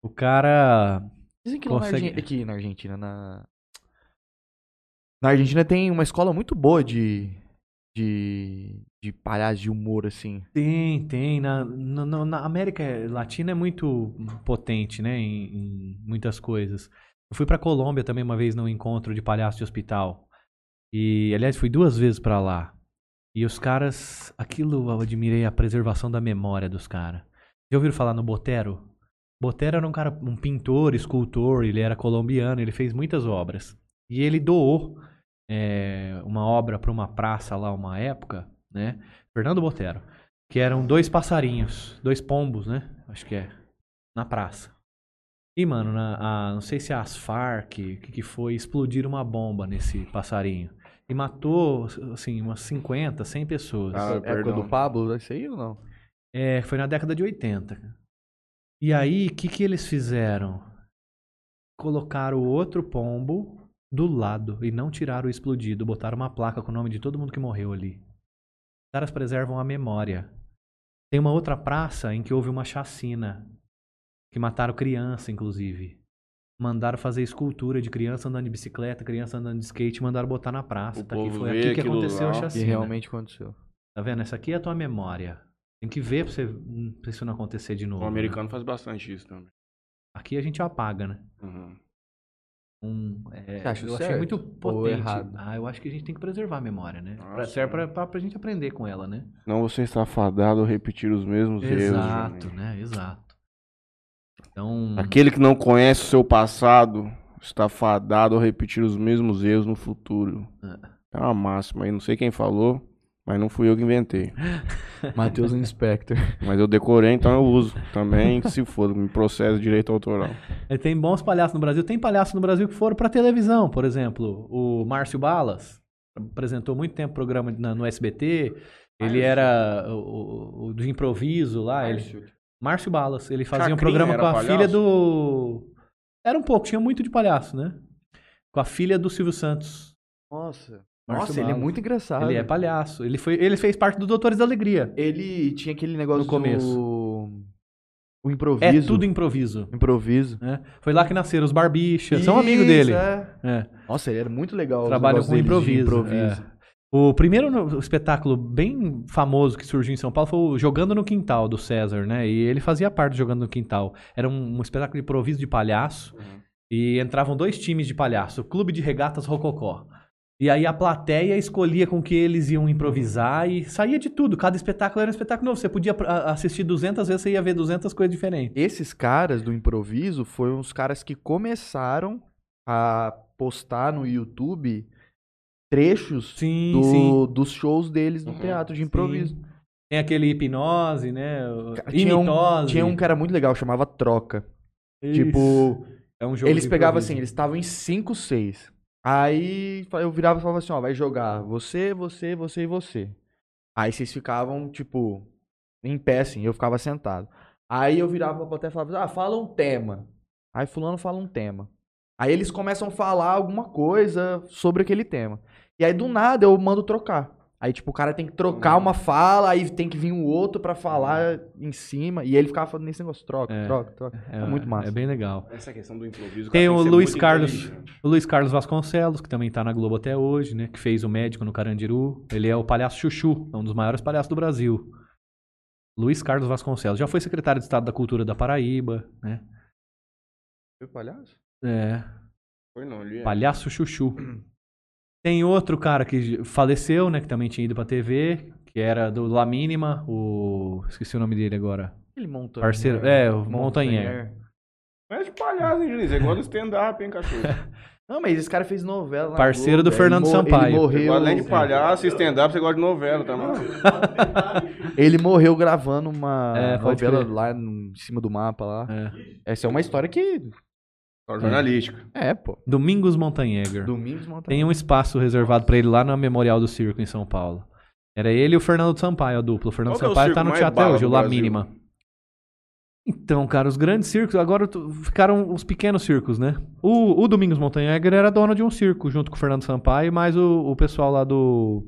O cara. Dizem que na Consegue- Argentina, aqui na Argentina, na... na Argentina tem uma escola muito boa de, de, de palhaço de humor, assim. Tem, tem. Na, na, na- na América Latina é muito potente, né? Em, em muitas coisas. Eu fui pra Colômbia também uma vez num encontro de palhaço de hospital. E, aliás, fui duas vezes pra lá. E os caras, aquilo eu admirei a preservação da memória dos caras. Já ouviram falar no Botero? Botero era um cara, um pintor, escultor, ele era colombiano, ele fez muitas obras. E ele doou é, uma obra para uma praça lá, uma época, né? Fernando Botero. Que eram dois passarinhos, dois pombos, né? Acho que é. Na praça. E, mano, na, a- não sei se é as Farc, o que, que foi, explodiram uma bomba nesse passarinho. E matou, assim, umas 50, 100 pessoas. Ah, época perdão. do Pablo, isso aí ou não? É, foi na década de 80. cara. E aí, o que, que eles fizeram? Colocaram o outro pombo do lado e não tiraram o explodido. Botaram uma placa com o nome de todo mundo que morreu ali. Os caras preservam a memória. Tem uma outra praça em que houve uma chacina. Que mataram criança, inclusive. Mandaram fazer escultura de criança andando de bicicleta, criança andando de skate, mandaram botar na praça. O Tá aqui, foi aqui que aconteceu lá. a Que chacina. realmente aconteceu. Tá vendo? Essa aqui é a tua memória. Tem que ver pra, você, pra isso não acontecer de novo. O né? americano faz bastante isso também. Aqui a gente apaga, né? Uhum. Um, é, eu achei muito ou potente. errado? Ah, eu acho que a gente tem que preservar a memória, né? Pra, serve pra, né? pra, pra gente aprender com ela, né? Não você está fadado a repetir os mesmos erros. Exato, né? Exato. Então, Aquele que não conhece o seu passado está fadado a repetir os mesmos erros no futuro. É. É uma máxima aí, não sei quem falou, mas não fui eu que inventei. Matheus Inspector. Mas eu decorei, então eu uso. Também, se for, me processo direito autoral. é, tem bons palhaços no Brasil. Tem palhaços no Brasil que foram pra televisão, por exemplo. O Márcio Balas apresentou muito tempo programa na- no SBT. Ele Márcio. era o, o- o do improviso lá. Ele, Márcio Balas. Ele fazia um Chacrinha programa era com a palhaço? filha do. Era um pouco, tinha muito de palhaço, né? Com a filha do Silvio Santos. Nossa. Márcio Nossa, ele é muito engraçado. Ele é palhaço. Ele, foi, ele fez parte do Doutores da Alegria. Ele tinha aquele negócio No começo. do... O É improviso. tudo improviso. Improviso. né? Foi lá que nasceram os Barbichas. São amigos dele. É. É. Nossa, ele era muito legal. Trabalham negócios com improviso. improviso. O primeiro espetáculo bem famoso que surgiu em São Paulo foi o Jogando no Quintal, do César, né? E ele fazia parte do Jogando no Quintal. Era um, um espetáculo de improviso de palhaço. Uhum. E entravam dois times de palhaço. O Clube de Regatas Rococó. E aí a plateia escolhia com que eles iam improvisar e saía de tudo. Cada espetáculo era um espetáculo novo. Você podia assistir 200 vezes, você ia ver 200 coisas diferentes. Esses caras do improviso foram os caras que começaram a postar no YouTube trechos Sim, do- sim. dos shows deles no Uhum. teatro de improviso. Sim. Tem aquele hipnose, né? Tinha um, tinha um que era muito legal, chamava Troca. Isso. Tipo, é um jogo eles pegavam assim, eles estavam em 5, 6. Aí eu virava e falava assim, ó, vai jogar você, você, você e você. Aí vocês ficavam, tipo, em pé, assim, eu ficava sentado. Aí eu virava pra plateia e falava, ah, fala um tema. Aí fulano fala um tema. Aí eles começam a falar alguma coisa sobre aquele tema. E aí do nada eu mando trocar. Aí, tipo, o cara tem que trocar uma fala, aí tem que vir um outro pra falar em cima. E ele ficava falando nesse negócio, troca, É. troca, troca. É muito massa. É bem legal. Essa questão do improviso. Tem cara, o Luiz Carlos. O Luiz Carlos Vasconcelos, que também tá na Globo até hoje, né? Que fez o médico no Carandiru. Ele é o palhaço Chuchu, é um dos maiores palhaços do Brasil. Luiz Carlos Vasconcelos. Já foi secretário de Estado da Cultura da Paraíba, né? Foi palhaço? É. Foi não, ele é. Palhaço Chuchu. Tem outro cara que faleceu, né? Que também tinha ido pra TV, que era do La Mínima, o. Esqueci o nome dele agora. Ele monta. Parceiro- é, o Montanher. Mas de palhaço, hein, Juninho? Você gosta de stand-up, hein, cachorro? Não, mas esse cara fez novela. na Parceiro do Globo, Fernando ele Sampaio. Ele morreu, além de palhaço e stand-up, você gosta de novela também. ele morreu gravando uma É, novela lá no- em cima do mapa lá. É. Essa é uma história que. Só jornalística. É, pô. Domingos Montanhegger. Domingos Montanha. Tem um espaço reservado pra ele lá no Memorial do Circo em São Paulo. Era ele e o Fernando Sampaio, a dupla. O Fernando Qual é o Sampaio circo tá no teatro hoje, o La Brasil? Mínima. Então, cara, os grandes circos agora ficaram os pequenos circos, né? O, o Domingos Montanhegger era dono de um circo, junto com o Fernando Sampaio, mais o, o pessoal lá do.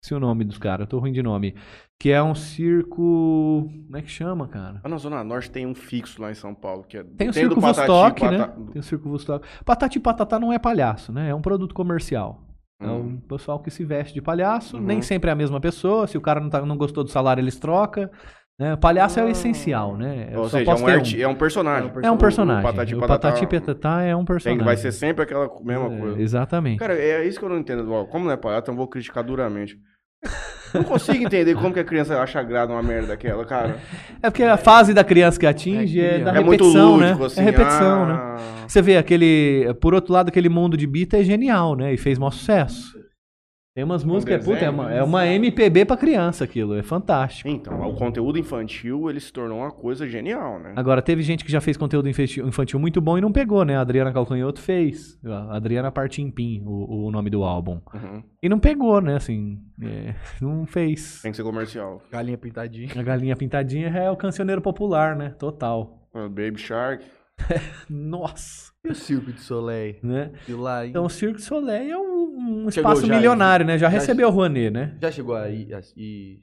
Esqueci o nome dos caras, eu tô ruim de nome. Que é um circo. Como é que chama, cara? Ah, na Zona Norte tem um fixo lá em São Paulo. Que é... Tem o do Circo Patati, Vostok, né? Pata- Tem o Circo Vostok. Patati Patatá não é palhaço, né? É um produto comercial. É Hum. um pessoal que se veste de palhaço. Uhum. Nem sempre é a mesma pessoa. Se o cara não, tá- não gostou do salário, eles trocam. Né? O palhaço é o Ah. essencial, né? Eu Ou só seja, é um, ter arti- é um personagem. É um personagem. O Patati O Patati Patatá é um tem, personagem. vai ser sempre aquela mesma É, coisa. Exatamente. Cara, é isso que eu não entendo. Ó, Como não é palhaço, então eu vou criticar duramente. Não consigo entender como que a criança acha grato uma merda daquela, cara. É porque a fase da criança que atinge é, É da É muito repetição, lúdico, né? assim. é repetição, né? ah, Você vê aquele. Por outro lado, aquele mundo de Bita é genial, né? E fez maior sucesso. Tem umas músicas, puta, é uma, é uma MPB pra criança aquilo, é fantástico. Então, o conteúdo infantil, ele se tornou uma coisa genial, né? Agora, teve gente que já fez conteúdo infantil, muito bom e não pegou, né? A Adriana Calcanhoto fez. A Adriana Partimpim, o, o nome do álbum. Uhum. E não pegou, né? Assim, é, não fez. Tem que ser comercial. Galinha pintadinha. A galinha pintadinha é o cancioneiro popular, né? Total. Ah, Baby Shark. Nossa, E o Circo de Soleil? né? E lá, hein? Então o Cirque du Soleil é um, um Chegou espaço já, milionário, né? Já já- recebeu o Rouanet, né? Já chegou aí e...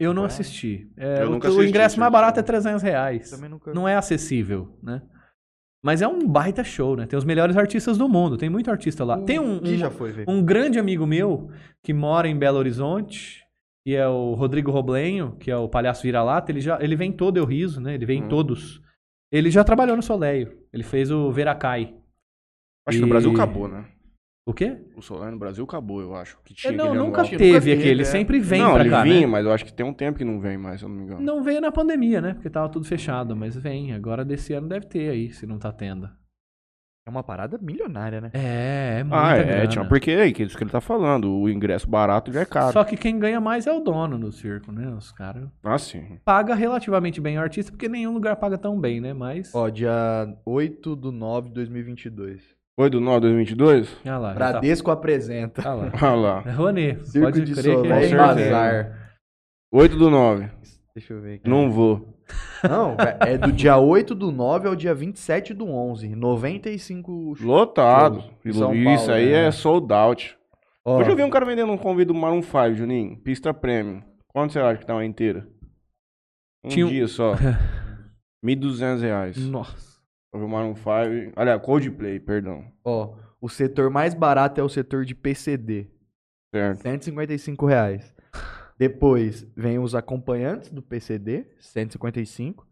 Eu não É. assisti. É, Eu o, nunca o assisti ingresso Cirque mais barato é Soleil. 300 reais. Também nunca... Não é acessível, né? Mas é um baita show, né? Tem os melhores artistas do mundo. Tem muito artista lá. Tem um, que um, já foi um grande amigo meu que mora em Belo Horizonte, que é o Rodrigo Roblenho, que é o palhaço vira-lata. Ele, já, ele vem todo Eu Riso, né? Ele vem em Uhum. todos. Ele já trabalhou no Soleil. Ele fez o Veracai. Acho que no E- Brasil acabou, né? O quê? O Solar no Brasil acabou, eu acho. Que É, tinha não, aquele nunca anual. teve Nunca aquele. teve, é. sempre vem não, pra ele cá, vinha, né? mas eu acho que tem um tempo que não vem mais, se eu não me engano. Não veio na pandemia, né? Porque tava tudo fechado, mas vem. Agora desse ano deve ter aí, se não tá tendo. É uma parada milionária, né? É, é muita Ah, é, grana. tinha, porque é isso que ele tá falando. O ingresso barato já é caro. Só que quem ganha mais é o dono do circo, né? Os caras Ah, sim. paga relativamente bem o artista, porque nenhum lugar paga tão bem, né? Mas. Ó, dia 8 do 9 de 2022. 8 do 9 de 2022? Olha lá. tá- Bradesco apresenta. Olha lá. Olha lá. É Rouanet. Circo Pode de crer que é. Bazar. 8 do 9. Deixa eu ver aqui. Não vou. Não, é do dia 8 do 9 ao dia 27 do 11. 95 shows. Lotado. Isso Paulo, aí né? é sold out. Ó, Hoje eu vi um cara vendendo um convite do Maroon 5, Juninho. Pista premium. Quanto você acha que tá uma inteira? Um Tinha dia só. 1.200 reais. Nossa. Eu vi o Maroon 5. Olha, Coldplay, perdão. ó, o setor mais barato é o setor de PCD. Certo. 155 reais. Depois vem os acompanhantes do PCD, 155.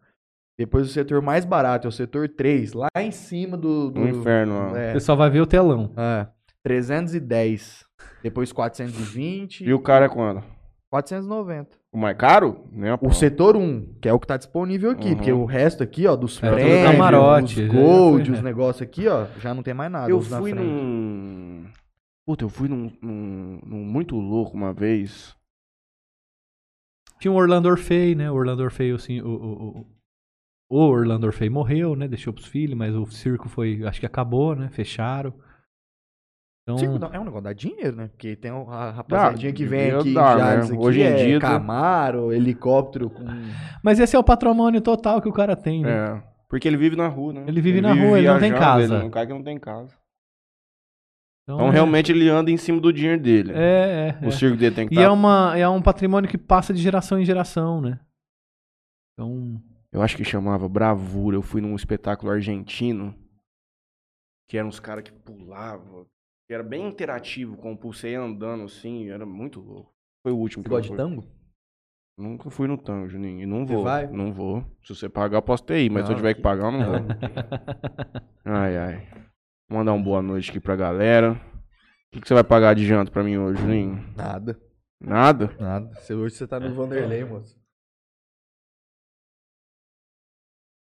Depois o setor mais barato é o setor 3, lá em cima do... do No inferno. É, Você só vai ver o telão. é, 310. Depois 420. E o cara é quando? 490. O mais caro? A O setor 1, que é o que tá disponível aqui. Uhum. Porque o resto aqui, ó, dos É, prêmios, camarote, os já gold, foi, os é. negócios aqui, ó, já não tem mais nada. Eu fui num. Puta, eu fui num, num, num muito louco uma vez. Tinha o Orlando Orfei, né? O Orlando Orfei, assim, o, o, o- o Orlando Orfei morreu, né? Deixou pros filhos, mas o circo foi, acho que acabou, né? Fecharam. Então, Circo dá- é um negócio, dá dinheiro, né? Porque tem a rapaziadinha que vem aqui dar, já, né? Hoje em é dia tá- Camaro, helicóptero com... mas esse é o patrimônio total que o cara tem, né? É. Porque ele vive na rua, né? Ele vive na rua, ele não tem casa. Ele é um cara que não tem casa. Então, Então, é- realmente, ele anda em cima do dinheiro dele. É, é. O é. circo dele tem que E estar. é, uma, é um patrimônio que passa de geração em geração, né? Então, Eu acho que chamava Bravura. Eu fui num espetáculo argentino. Que eram uns caras que pulavam. Que era bem interativo com o pulsei andando assim. Era muito louco. Foi o último Você que eu gosta de fui. tango? Nunca fui no tango, Juninho. E não Você vou. vai? Não vou. Se você pagar, eu posso ter ido. Mas se eu Não, tiver que pagar, eu não vou. ai, ai. Vou mandar uma boa noite aqui pra galera. O que, que você vai pagar de janta pra mim hoje, Juninho? Nada, Nada? nada. Você- Hoje você tá no Vanderlei, moço.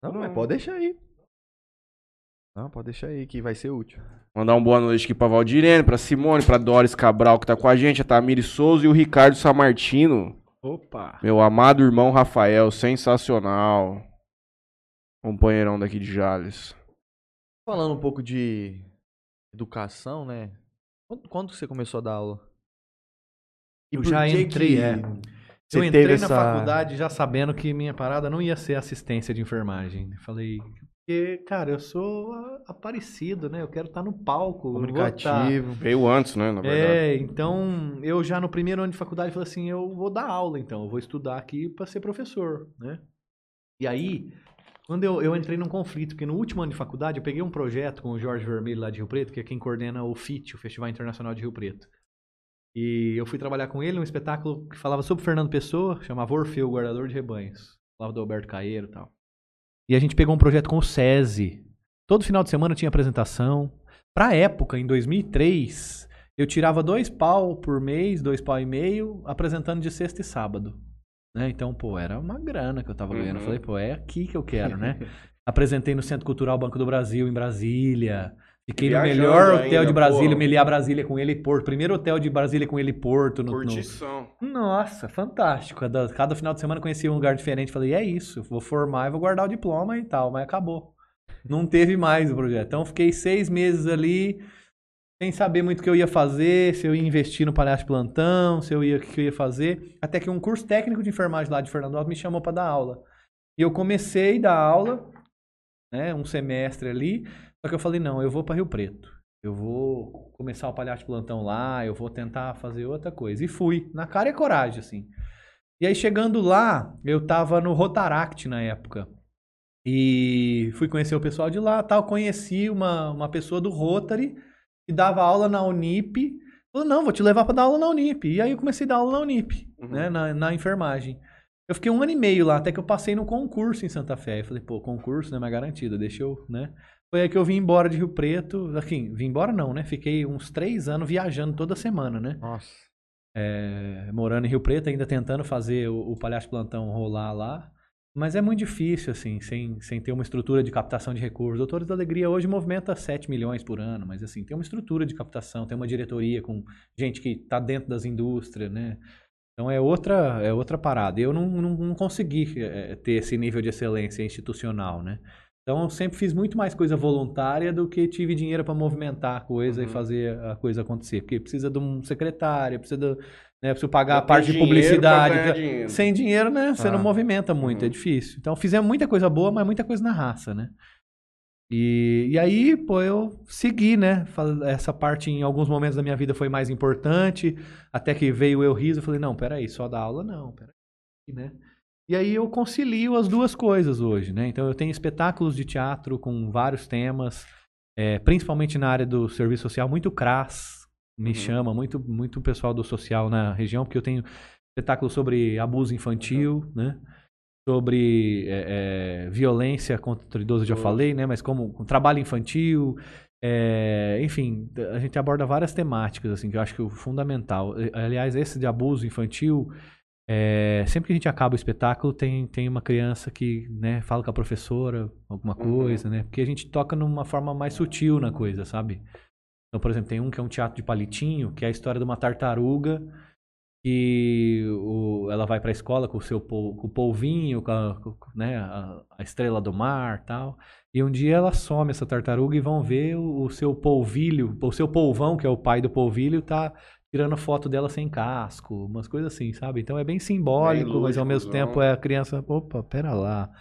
Não, mas Não. pode deixar aí. Não, pode deixar aí que vai ser útil. Mandar uma boa noite aqui pra Valdirene, pra Simone, pra Doris Cabral que tá com a gente, a Tamiri Souza e o Ricardo Samartino. opa! Meu amado irmão Rafael, sensacional. Companheirão daqui de Jales. Falando um pouco de educação, né? Quando, quando que você começou a dar aula? E Eu já entrei, que é. Você eu entrei teve na essa... faculdade já sabendo que minha parada não ia ser assistência de enfermagem. Falei, porque, cara, eu sou aparecido, né? Eu quero estar no palco. vou tá- comunicativo. Veio antes, né, na verdade. É, então eu já no primeiro ano de faculdade falei assim, eu vou dar aula então, eu vou estudar aqui para ser professor, né? E aí, quando eu, eu entrei num conflito, porque no último ano de faculdade eu peguei um projeto com o Jorge Vermelho lá de Rio Preto, que é quem coordena o FIT, o Festival Internacional de Rio Preto. E eu fui trabalhar com ele num espetáculo que falava sobre Fernando Pessoa, chamava Orfeu, Guardador de Rebanhos. Lá do Alberto Caeiro e tal. E a gente pegou um projeto com o SESI. Todo final de semana tinha apresentação. Pra época, em 2003, eu tirava dois pau por mês, dois pau e meio, apresentando de sexta e sábado. Né? Então, pô, era uma grana que eu tava ganhando. Eu Uhum. falei, pô, é aqui que eu quero, né? Apresentei no Centro Cultural Banco do Brasil, em Brasília. Fiquei no melhor hotel ainda, de Brasília, porra. Meliá Brasília com heliporto. Primeiro hotel de Brasília com heliporto. No, no... Curtição. Nossa, fantástico. Cada, final de semana conhecia um lugar diferente. Falei, é isso, vou formar e vou guardar o diploma e tal. Mas acabou. Não teve mais o projeto. Então fiquei seis meses ali, sem saber muito o que eu ia fazer, se eu ia investir no palhaço plantão, se eu ia, o que eu ia fazer. Até que um curso técnico de enfermagem lá de Fernando Alves me chamou para dar aula. E eu comecei a dar aula, né, um semestre ali. Só que eu falei, não, eu vou para Rio Preto. Eu vou começar o palhaço de plantão lá, eu vou tentar fazer outra coisa. E fui, na cara e coragem, assim. E aí, chegando lá, eu tava no Rotaract na época. E fui conhecer o pessoal de lá, tal. Conheci uma, uma pessoa do Rotary que dava aula na Unip. Falou, não, vou te levar para dar aula na Unip. E aí eu comecei a dar aula na Unip, Uhum. né, na, na enfermagem. Eu fiquei um ano e meio lá, até que eu passei no concurso em Santa Fé. Eu falei, pô, concurso não é mais garantido, deixa eu, né? Foi aí que eu vim embora de Rio Preto. Assim, vim embora não, né? Fiquei uns três anos viajando toda semana, né? Nossa. É, morando em Rio Preto, ainda tentando fazer o, o Palhaço Plantão rolar lá. Mas é muito difícil, assim, sem, sem ter uma estrutura de captação de recursos. Doutores da Alegria hoje movimenta 7 milhões por ano, mas assim, tem uma estrutura de captação, tem uma diretoria com gente que está dentro das indústrias, né? Então é outra, é outra parada. Eu não, não, não consegui eh, ter esse nível de excelência institucional, né? Então eu sempre fiz muito mais coisa voluntária do que tive dinheiro para movimentar a coisa e Uhum. fazer a coisa acontecer. Porque precisa de um secretário, precisa, de, né, precisa pagar a parte de publicidade. ganhar dinheiro. Sem dinheiro, né? Você não Ah. movimenta muito, é Uhum. difícil. Então fizemos muita coisa boa, mas muita coisa na raça, né? E, e aí, pô, eu segui, né? Essa parte em alguns momentos da minha vida foi mais importante, até que veio o eu riso, eu falei, não, peraí, só dar aula não, peraí, né? E aí eu concilio as duas coisas hoje, né? Então eu tenho espetáculos de teatro com vários temas, é, principalmente na área do serviço social, muito CRAS me Uhum. chama, muito, muito pessoal do social na região, porque eu tenho espetáculo sobre abuso infantil, né? Sobre é, é, violência contra o idoso, já falei, né? Mas como com trabalho infantil, é, enfim, a gente aborda várias temáticas, assim, que eu acho que é o fundamental. Aliás, esse de abuso infantil, é, sempre que a gente acaba o espetáculo, tem, tem uma criança que né, fala com a professora alguma Uhum. coisa, né? Porque a gente toca numa forma mais sutil na coisa, sabe? Então, por exemplo, tem um que é um teatro de palitinho, que é a história de uma tartaruga que o- ela vai para a escola com o seu pol- com o polvinho, com, a, com- né, a, a estrela do mar tal. E um dia ela some, essa tartaruga, e vão ver o, o seu polvilho, o seu polvão, que é o pai do polvilho, tá tirando foto dela sem casco, umas coisas assim, sabe? Então é bem simbólico, mas ao mesmo lúdicozão. tempo é a criança, opa, pera lá.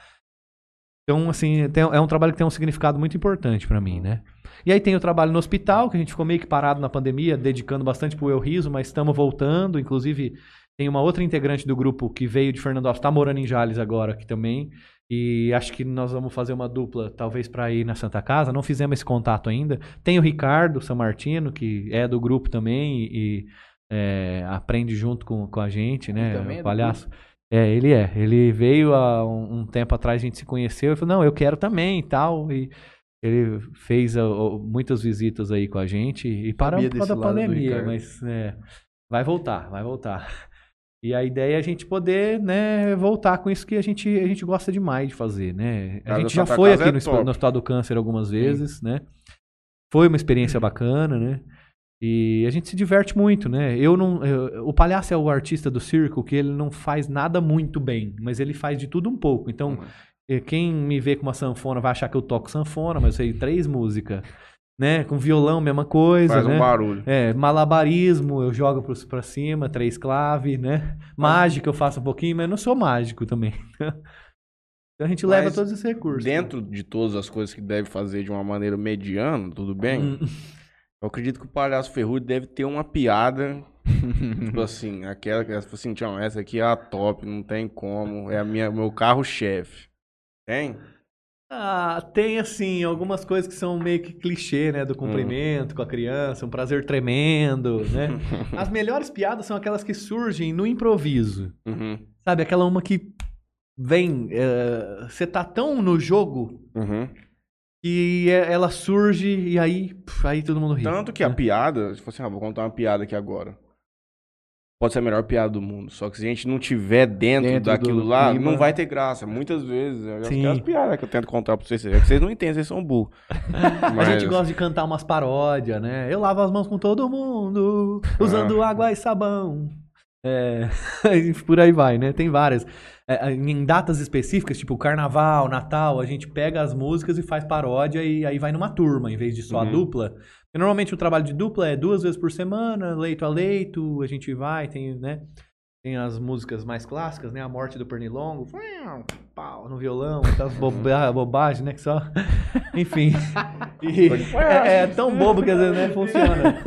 Então, assim, tem- é um trabalho que tem um significado muito importante pra mim, né? E aí tem o trabalho no hospital, que a gente ficou meio que parado na pandemia, dedicando bastante pro Eu Riso, mas estamos voltando. Inclusive, tem uma outra integrante do grupo que veio de Fernando Alves, está morando em Jales agora aqui também. E acho que nós vamos fazer uma dupla, talvez para ir na Santa Casa. Não fizemos esse contato ainda. Tem o Ricardo San Martino, que é do grupo também e é, aprende junto com, com a gente, né? também é o palhaço. É, ele é. Ele veio há um, um tempo atrás, a gente se conheceu e falou: não, eu quero também e tal. E ele fez muitas visitas aí com a gente e paramos por causa da pandemia, mas é, vai voltar, vai voltar. E a ideia é a gente poder, né, voltar com isso que a gente, a gente gosta demais de fazer, né? A gente já foi aqui é no, no Hospital do Câncer algumas vezes, né? Foi uma experiência bacana, né? E a gente se diverte muito, né? Eu não, eu- o palhaço é o artista do circo que ele não faz nada muito bem, mas ele faz de tudo um pouco. Então, Uhum. eh, quem me vê com uma sanfona vai achar que eu toco sanfona, mas eu sei três músicas, né? Com violão, mesma coisa, Faz né? um barulho. É, malabarismo, eu jogo pros- pra cima, três clave, né? Mágica eu faço um pouquinho, mas eu não sou mágico também. então a gente leva Mas todos esses recursos. Dentro de todas as coisas que deve fazer de uma maneira mediana, tudo bem? Hum, Eu acredito que o Palhaço Ferrudo deve ter uma piada, tipo assim, aquela que tipo assim, tchau, essa aqui é a top, não tem como, é a minha, meu carro-chefe. Tem? Ah, tem assim, algumas coisas que são meio que clichê, né? Do cumprimento com a criança, um prazer tremendo, né? As melhores piadas são aquelas que surgem no improviso. Uhum. Sabe, aquela uma que vem, é, você tá tão no jogo Uhum. que é- ela surge e aí, pff, aí todo mundo ri. Tanto que a né? piada, se fosse, ah, vou contar uma piada aqui agora. Pode ser a melhor piada do mundo. Só que se a gente não tiver dentro, Dentro daquilo lá, clima. não vai ter graça. Muitas vezes. é Sim. Aquelas piadas que eu tento contar pra vocês. É que vocês não entendem, vocês são burros. A Mas- gente gosta de cantar umas paródias, né? Eu lavo as mãos com todo mundo, usando água e sabão. É, por aí vai, né? Tem várias. É, em datas específicas, tipo Carnaval, Natal, a gente pega as músicas e faz paródia e aí vai numa turma, em vez de só a Uhum. dupla. Porque normalmente o trabalho de dupla é duas vezes por semana, leito a leito, a gente vai, tem, né? Tem as músicas mais clássicas, né? A Morte do Pernilongo, pau no violão, aquelas boba bobagens, né? Que só... Enfim. E é, é tão bobo que às vezes nem funciona.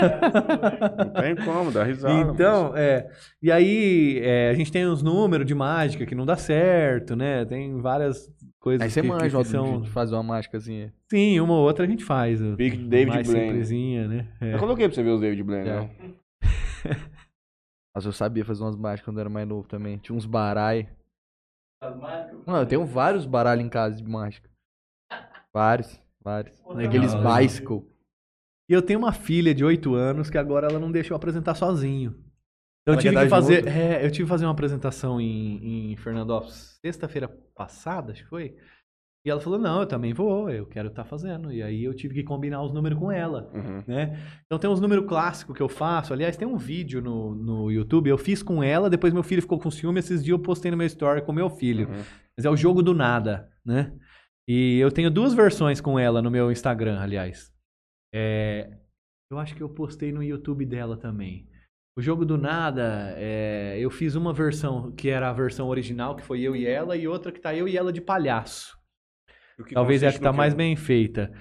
Não tem como, dá risada. Então, é. E aí, é, a gente tem uns números de mágica que não dá certo, né? Tem várias coisas Aí você que, manja que ó, são... de fazer uma mágicazinha. Sim, uma ou outra a gente faz. Pique de David mais Blaine. simplesinha, né? É. Eu coloquei pra você ver os David Blaine, É. não? Mas eu sabia fazer umas mágicas quando eu era mais novo também. Tinha uns barai. Não, eu tenho vários baralhos em casa de mágica. Vários, vários. Aqueles bicycle. E eu tenho uma filha de 8 anos que agora ela não deixa eu apresentar sozinho. Então eu Ela tive que fazer, é, eu tive que fazer uma apresentação em, em Fernandópolis sexta-feira passada, acho que foi. E ela falou: "Não, eu também vou, eu quero estar fazendo". E aí eu tive que combinar os números com ela. Uhum. né? Então tem uns números clássicos que eu faço. Aliás, tem um vídeo no, no YouTube, eu fiz com ela, depois meu filho ficou com ciúme, esses dias eu postei no meu story com meu filho. Uhum. Mas é o jogo do nada, né? E eu tenho duas versões com ela no meu Instagram, aliás. É, eu acho que eu postei no YouTube dela também. O jogo do nada, é, eu fiz uma versão que era a versão original, que foi eu e ela, e outra que tá eu e ela de palhaço. O que Talvez é a que tá no mais bem feita.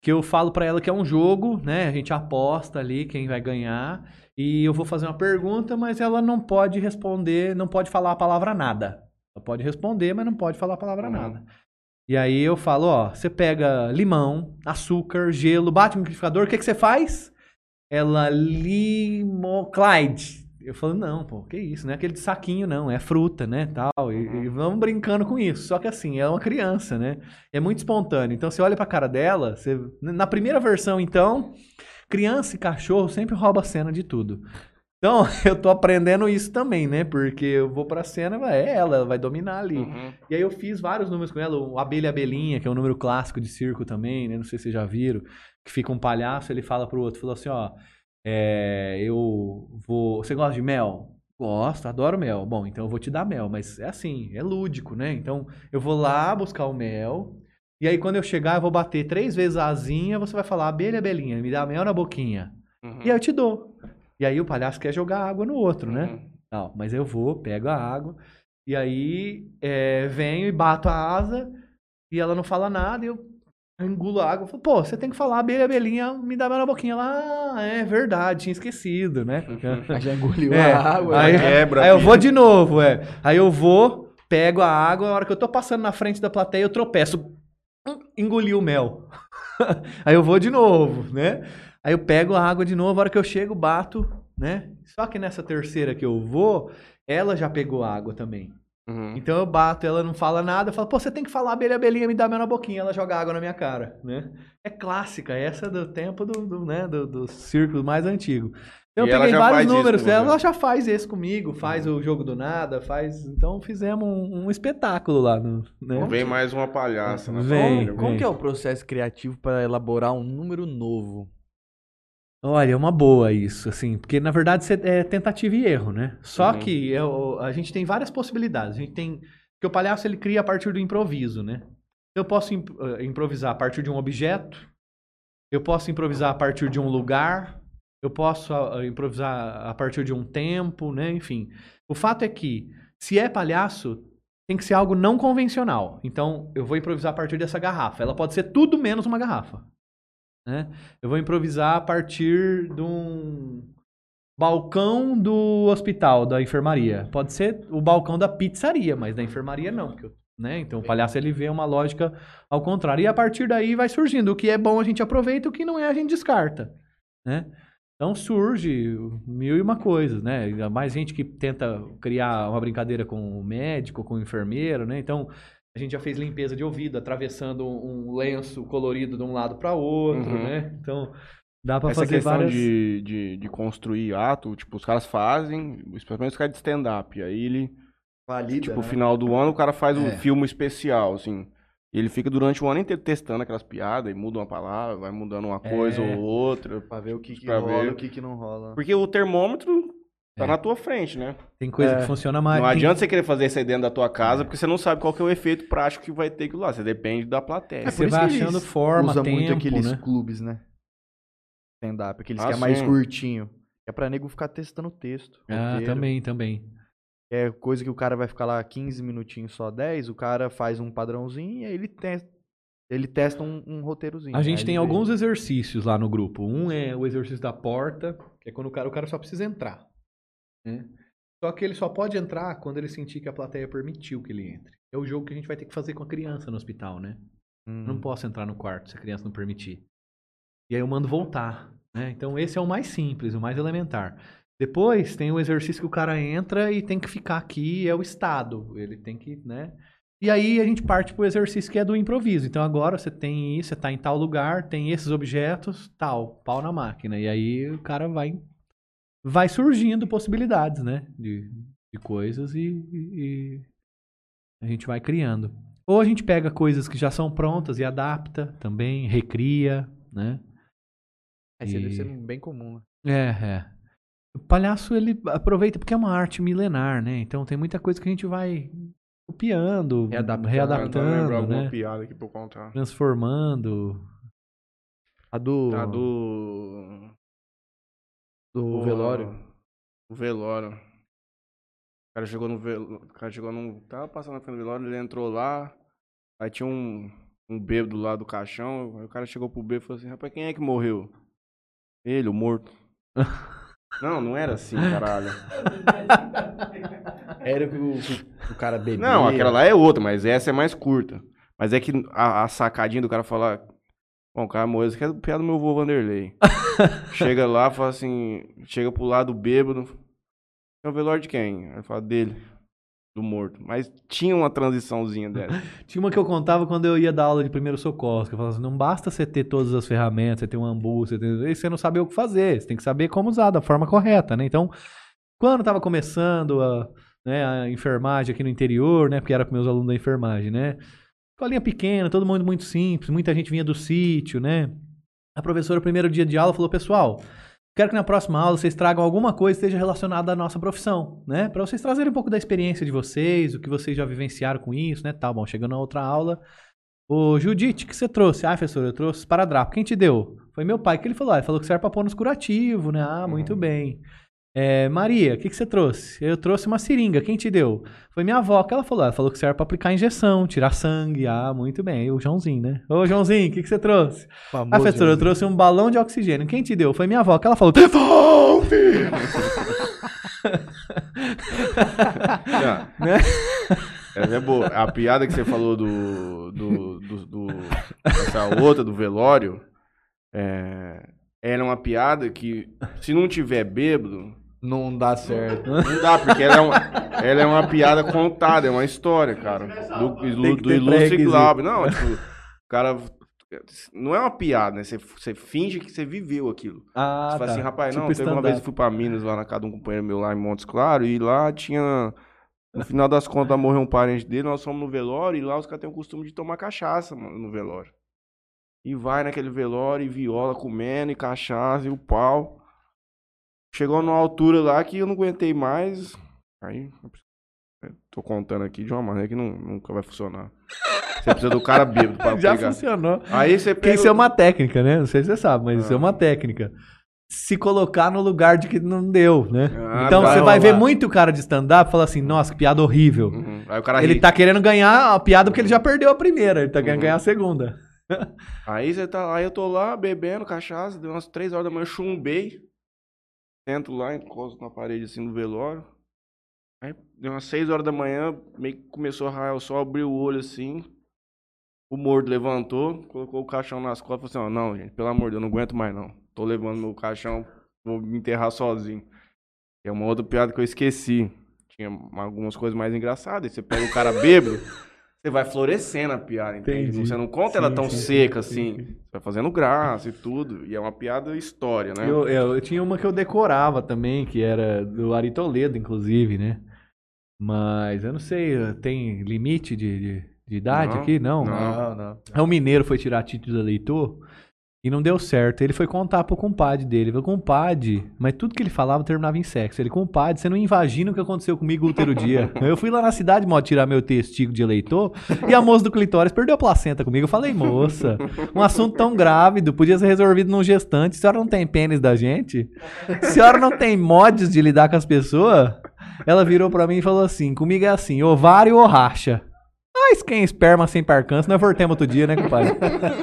Que eu falo pra ela que é um jogo, né? A gente aposta ali quem vai ganhar. E eu vou fazer uma pergunta, mas ela não pode responder, não pode falar a palavra nada. Ela pode responder, mas não pode falar a palavra Uhum. nada. E aí eu falo, ó, você pega limão, açúcar, gelo, bate no liquidificador, o que, que você faz? Ela limo... Clyde. Eu falo, não, pô, que isso, não é aquele de saquinho, não, é fruta, né, tal. E, e vamos brincando com isso. Só que assim, é uma criança, né? É muito espontâneo. Então você olha pra cara dela, você... na primeira versão, então, criança e cachorro sempre rouba a cena de tudo. Então, eu tô aprendendo isso também, né? Porque eu vou pra cena, é ela, ela vai dominar ali. Uhum. E aí eu fiz vários números com ela, o Abelha Abelhinha, que é um número clássico de circo também, né? Não sei se vocês já viram. Que fica um palhaço, ele fala pro outro, falou assim, ó, é, eu vou... Você gosta de mel? Gosto, adoro mel. Bom, então eu vou te dar mel, mas é assim, é lúdico, né? Então eu vou lá buscar o mel, e aí quando eu chegar eu vou bater três vezes a asinha, você vai falar, abelha, abelhinha, me dá mel na boquinha. Uhum. E aí eu te dou. E aí o palhaço quer jogar água no outro, né? Uhum. Não, mas eu vou, pego a água, e aí é, venho e bato a asa, e ela não fala nada, e eu engulo a água. Falo, Pô, você tem que falar, abelha, abelhinha, me dá na boquinha. Ela, ah, é verdade, tinha esquecido, né? Já engoliu É, a água. aí, né? quebra, aí eu vou de novo, é. Aí eu vou, pego a água, a hora que eu tô passando na frente da plateia, eu tropeço. Hum, Engoli o mel. aí eu vou de novo, né? Aí eu pego a água de novo, a hora que eu chego, bato, né? Só que nessa terceira que eu vou, ela já pegou a água também. Uhum. Então eu bato, ela não fala nada, eu falo, pô, você tem que falar, abelha, abelhinha, me dá mel na boquinha, ela joga água na minha cara, né? É clássica, essa é do tempo do, do, né, do, do círculo mais antigo. Então E eu ela peguei já vários isso números, ela já faz esse comigo, faz o jogo do nada, faz. Então fizemos um, um espetáculo lá no. Né? Vem mais uma palhaça. na Vem. família. Como vem. que é o processo criativo para elaborar um número novo? Olha, é uma boa isso, assim, porque na verdade é tentativa e erro, né? Só Uhum. que é o- a gente tem várias possibilidades. A gente tem. Porque o palhaço ele cria a partir do improviso, né? Eu posso imp- eh, improvisar a partir de um objeto, eu posso improvisar a partir de um lugar, eu posso ah, improvisar a partir de um tempo, né? Enfim. O fato é que, se é palhaço, tem que ser algo não convencional. Então, eu vou improvisar a partir dessa garrafa. Ela pode ser tudo menos uma garrafa. Né? Eu vou improvisar a partir de um balcão do hospital, da enfermaria. Pode ser o balcão da pizzaria, mas da enfermaria não. porque eu- né? Então o palhaço ele vê uma lógica ao contrário. E a partir daí vai surgindo. O que é bom a gente aproveita, o que não é a gente descarta. Né? Então surge mil e uma coisas, né? Mais gente que tenta criar uma brincadeira com o médico, com o enfermeiro, né? Então a gente já fez limpeza de ouvido, atravessando um lenço colorido de um lado para outro, Uhum. né? Então dá para fazer questão várias. de, de, de construir ato, tipo, os caras fazem, especialmente os caras de stand-up. Aí ele, Valida, tipo, né? final do ano, o cara faz um É. filme especial, assim. E ele fica durante o ano inteiro testando aquelas piadas e muda uma palavra, vai mudando uma coisa É. ou outra. Pra ver o que, que Pra rola ver. e o que, que não rola. Porque o termômetro tá É. na tua frente, né? Tem coisa É. que funciona mais. não tem- adianta você querer fazer isso aí dentro da tua casa, porque você não sabe qual que é o efeito prático que vai ter aquilo lá. Você depende da plateia. É, Você por isso vai achando forma, Usa tempo, muito aqueles né? clubes, né? Stand-up, aqueles Ah, que é mais sim. curtinho. É pra nego ficar testando o texto. Ah, roteiro. também, também. É coisa que o cara vai ficar lá 15 minutinhos só 10, o cara faz um padrãozinho e aí ele testa, ele testa um, um roteirozinho. A gente Aí tem ele alguns exercícios lá no grupo. Um é o exercício da porta, que é quando o cara, o cara só precisa entrar. Né? Só que ele só pode entrar quando ele sentir que a plateia permitiu que ele entre. É o jogo que a gente vai ter que fazer com a criança no hospital, né? Hum. Não posso entrar no quarto se a criança não permitir. E aí eu mando voltar. Né? Então esse é o mais simples, o mais elementar. Depois tem o exercício que o cara entra e tem que ficar aqui, é o estado. Ele tem que, né? E aí a gente parte pro exercício que é do improviso. Então agora você tem isso, você tá em tal lugar, tem esses objetos, tal, pau na máquina. E aí o cara vai vai surgindo possibilidades, né? De, de coisas e, e- e a gente vai criando. Ou a gente pega coisas que já são prontas e adapta também, recria, né? É, isso aí deve E- ser bem comum, né? É, é. O palhaço, ele aproveita porque é uma arte milenar, né? Então tem muita coisa que a gente vai copiando, Readaptando. readaptando, né? piada aqui pra eu contar. Transformando. A do, Tá do... do Porra, velório. O velório. O cara chegou no velório. O cara chegou num. Tava passando na frente do velório, ele entrou lá. Aí tinha um, um bêbado lá do caixão. Aí o cara chegou pro bêbado e falou assim: Rapaz, quem é que morreu? Ele, o morto. não, não era assim, caralho. Era que o, que o cara bebia. Não, aquela lá é outra, mas essa é mais curta. Mas é que a, a sacadinha do cara falar. Bom, isso aqui é do piada do meu avô Vanderlei. chega lá, fala assim. Chega pro lado bêbado. É o velório de quem? Aí fala dele. Do morto. Mas tinha uma transiçãozinha dessa. Tinha uma que eu contava quando eu ia dar aula de primeiro socorro, que eu falava assim, não basta você ter todas as ferramentas, você ter um ambu, você, ter... você não saber o que fazer, você tem que saber como usar da forma correta, né? Então, quando estava começando a, né, a enfermagem aqui no interior, né, porque era para meus alunos da enfermagem, né? Escolinha pequena, todo mundo muito simples, muita gente vinha do sítio, né? A professora, primeiro dia de aula, falou, pessoal, quero que na próxima aula vocês tragam alguma coisa que esteja relacionada à nossa profissão, né? Para vocês trazerem um pouco da experiência de vocês, o que vocês já vivenciaram com isso, né? Tá bom, chegando na outra aula. Ô, Judite, o que você trouxe? Ah, professor, eu trouxe esparadrapo. Quem te deu? Foi meu pai que ele falou. Ah, ele falou que serve pra pôr nos curativos, né? Ah, muito Uhum. bem. É, Maria, o que, que você trouxe? Eu trouxe uma seringa. Quem te deu? Foi minha avó que ela falou. Ela falou que serve pra aplicar injeção, tirar sangue. Ah, muito bem. E o Joãozinho, né? Ô, Joãozinho, o que, que você trouxe? Famoso Ah, professor, eu trouxe um balão de oxigênio. Quem te deu? Foi minha avó que ela falou. Devolve! Não. Né? Essa é boa. A piada que você falou do. do, do, do- essa outra do velório. É, ela é uma piada que, se não tiver bêbado, Não dá certo. não dá, porque ela é uma, ela é uma piada contada, é uma história, cara. Do, do, do ilustre. Glauber. Não, tipo, o cara. Não é uma piada, né? Você, você finge que você viveu aquilo. Ah, Você fala assim, rapaz, Tipo não, teve uma vez eu fui pra Minas lá na casa de um companheiro meu lá em Montes Claros e lá tinha. No final das contas, morreu um parente dele, nós fomos no velório e lá os caras têm o costume de tomar cachaça, mano, no velório. E vai naquele velório e viola comendo e cachaça e o pau. Chegou numa altura lá que eu não aguentei mais. Aí, eu tô contando aqui de uma maneira que não, nunca vai funcionar. Você precisa do cara bêbado pra Já pegar. funcionou. Aí você pega. isso é uma técnica, né? Não sei se você sabe, mas isso é Ah. uma técnica. Se colocar no lugar de que não deu, né? Ah, então vai você vai rolar. ver muito cara de stand-up e fala assim, nossa, que piada horrível. Uhum. Aí o cara Ele ri. tá querendo ganhar a piada porque ele já perdeu a primeira, ele tá querendo Uhum. ganhar a segunda. Aí você tá, aí eu tô lá bebendo cachaça, deu umas três horas da manhã, chumbei. Entro lá, encosto na parede assim no velório. Aí deu umas seis horas da manhã, meio que começou a raiar o sol, abriu o olho assim. O morto levantou, colocou o caixão nas costas e falou assim, ó, não, gente, pelo amor de Deus, eu não aguento mais não. Tô levando meu caixão vou me enterrar sozinho. É uma outra piada que eu esqueci. Tinha algumas coisas mais engraçadas. Você pega o cara bêbado, você vai florescendo a piada, entende? Entendi. Você não conta ela Sim, tão sim, seca sim, assim. sim, sim. Você vai fazendo graça e tudo. E é uma piada história, né? Eu, eu, eu tinha uma que eu decorava também, que era do Ari Toledo, inclusive, né? Mas eu não sei, tem limite de, de, de idade Não, aqui? Não. não. Não, não. Aí o mineiro foi tirar título de eleitor e não deu certo. Ele foi contar pro compadre dele. Falou, compadre, mas tudo que ele falava terminava em sexo. Ele, compadre, você não imagina o que aconteceu comigo o último dia. Eu fui lá na cidade, modo, tirar meu testigo de eleitor e a moça do clitóris perdeu a placenta comigo. Eu falei, moça, um assunto tão grávido podia ser resolvido num gestante. A senhora não tem pênis da gente? A senhora não tem mods de lidar com as pessoas? Ela virou pra mim e falou assim, comigo é assim, ovário ou racha? Mas quem é esperma sem percance, nós voltemos outro dia, né, compadre?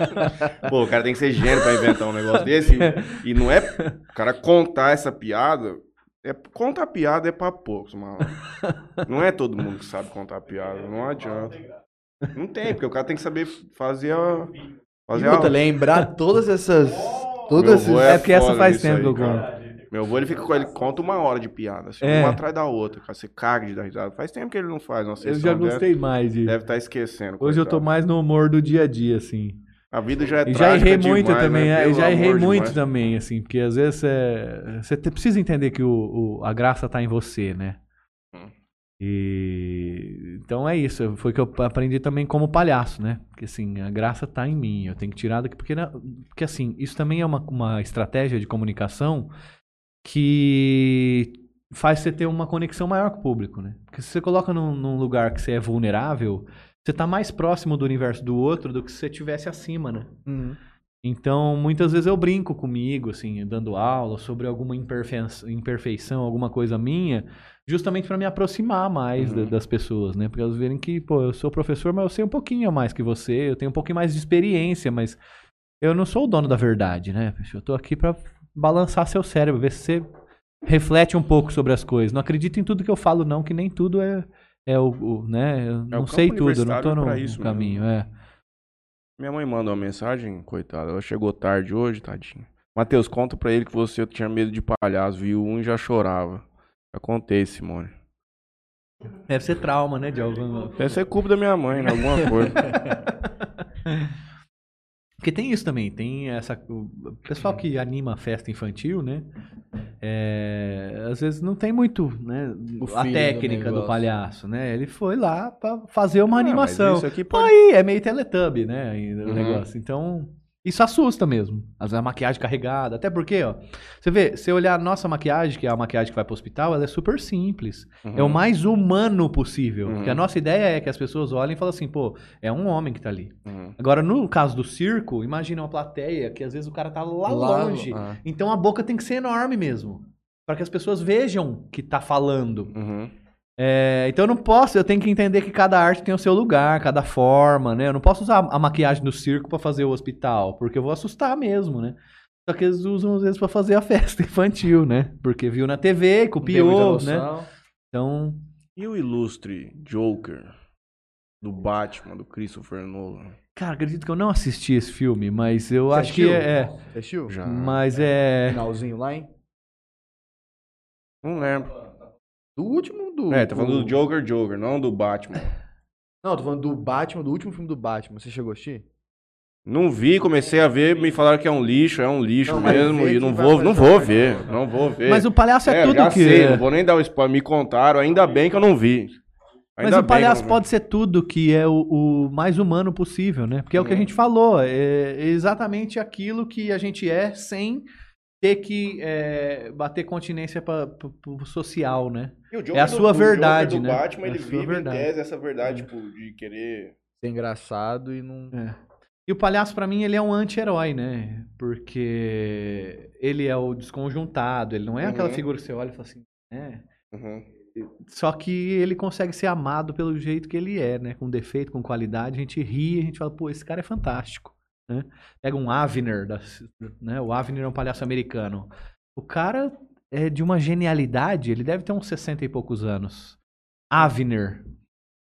Pô, o cara tem que ser gênio pra inventar um negócio desse. E não é. O cara contar essa piada. É, contar piada é pra poucos, mano. Não é todo mundo que sabe contar piada. Não adianta. Não tem, porque o cara tem que saber fazer a. E Fazer outra, a. lembrar todas essas. Todas essas. É porque essa faz tempo aí, que eu conto. Meu avô, ele fica com ele conta uma hora de piada, assim, É. uma atrás da outra, cara. Você caga de dar risada. Faz tempo que ele não faz uma Eu já gostei mais de. Deve estar esquecendo. Hoje eu tô mais no humor do dia a dia, assim. A vida já é E já errei muito demais, também, né? é, já errei amor de muito Deus. também, assim, porque às vezes é, você precisa entender que o, o- a graça tá em você, né? Hum. E então é isso, foi que eu aprendi também como palhaço, né? Porque assim, a graça tá em mim, eu tenho que tirar daqui, porque, porque assim, isso também é uma, uma estratégia de comunicação que faz você ter uma conexão maior com o público, né? Porque se você coloca num, num lugar que você é vulnerável, você tá mais próximo do universo do outro do que se você estivesse acima, né? Uhum. Então, muitas vezes eu brinco comigo, assim, dando aula sobre alguma imperfe- imperfeição, alguma coisa minha, justamente para me aproximar mais Uhum. das pessoas, né? Porque elas verem que, pô, eu sou professor, mas eu sei um pouquinho mais que você, eu tenho um pouquinho mais de experiência, mas eu não sou o dono da verdade, né? Eu tô aqui para balançar seu cérebro, ver se você reflete um pouco sobre as coisas. Não acredita em tudo que eu falo, não, que nem tudo é, é o, o, né? Eu não É campo sei tudo, eu não tô no, no caminho, é. Minha mãe mandou uma mensagem, coitada. Ela chegou tarde hoje, tadinha. Matheus, conta pra ele que você tinha medo de palhaço, viu um e já chorava. Já contei, Simone. Deve ser trauma, né, de algum... Deve ser culpa da minha mãe, né? Alguma coisa. Porque tem isso também, tem essa. O pessoal que anima a festa infantil, né? é, às vezes não tem muito, né? A do técnica do, negócio. palhaço, né? Ele foi lá pra fazer uma Ah, animação. Isso aqui pode... Aí é meio Teletubby, né? O Uhum. negócio. Então, isso assusta mesmo. Às vezes a maquiagem carregada. Até porque, ó, você vê, se olhar a nossa maquiagem, que é a maquiagem que vai pro hospital, ela é super simples. É o Uhum. mais humano possível. Uhum. Porque a nossa ideia é que as pessoas olhem e falem assim, pô, é um homem que tá ali. Uhum. Agora, no caso do circo, imagina uma plateia que às vezes o cara tá lá, longe. ah. Então a boca tem que ser enorme mesmo. Para que as pessoas vejam que tá falando. Uhum. É, então eu não posso, eu tenho que entender que cada arte tem o seu lugar, cada forma, né? Eu não posso usar a maquiagem do circo pra fazer o hospital, porque eu vou assustar mesmo, né? Só que eles usam às vezes pra fazer a festa infantil, né? Porque viu na TV, copiou, né? Então, E o ilustre Joker do Batman, do Christopher Nolan? cara, acredito que eu não assisti esse filme, mas eu Você acho que assistiu? é, é. Você assistiu? Já. Mas é. Finalzinho lá, hein? Não lembro. Do último do. É, tá falando do Joker Joker, não do Batman. Não, tô falando do Batman, do último filme do Batman. Você chegou a assistir? Não vi, comecei a ver, me falaram que é um lixo, é um lixo Não, mas mesmo, vê e que não vai vou, não vou ver, não vou ver. Mas o palhaço é, É, tudo já que. sei, não vou nem dar o spoiler, me contaram, ainda bem que eu não vi. Mas Ainda o bem que eu palhaço não vi. pode ser tudo que é o, o mais humano possível, né? Porque é o que a Uhum. gente falou, é exatamente aquilo que a gente é sem ter que é, bater continência para o social, né? E Joker é a do- sua o Joker verdade, do né? Batman, É ele vive verdade. em tese essa verdade, tipo, de querer... Ser engraçado e não. É. E o palhaço, pra mim, ele é um anti-herói, né? Porque ele é o desconjuntado, ele não é aquela Uhum. figura que você olha e fala assim, né? Uhum. Só que ele consegue ser amado pelo jeito que ele é, né? Com defeito, com qualidade. A gente ri, a gente fala, pô, esse cara é fantástico. Né? Pega um Avner, da- né? o Avner é um palhaço americano. O cara é de uma genialidade, ele deve ter uns 60 e poucos anos. Avner.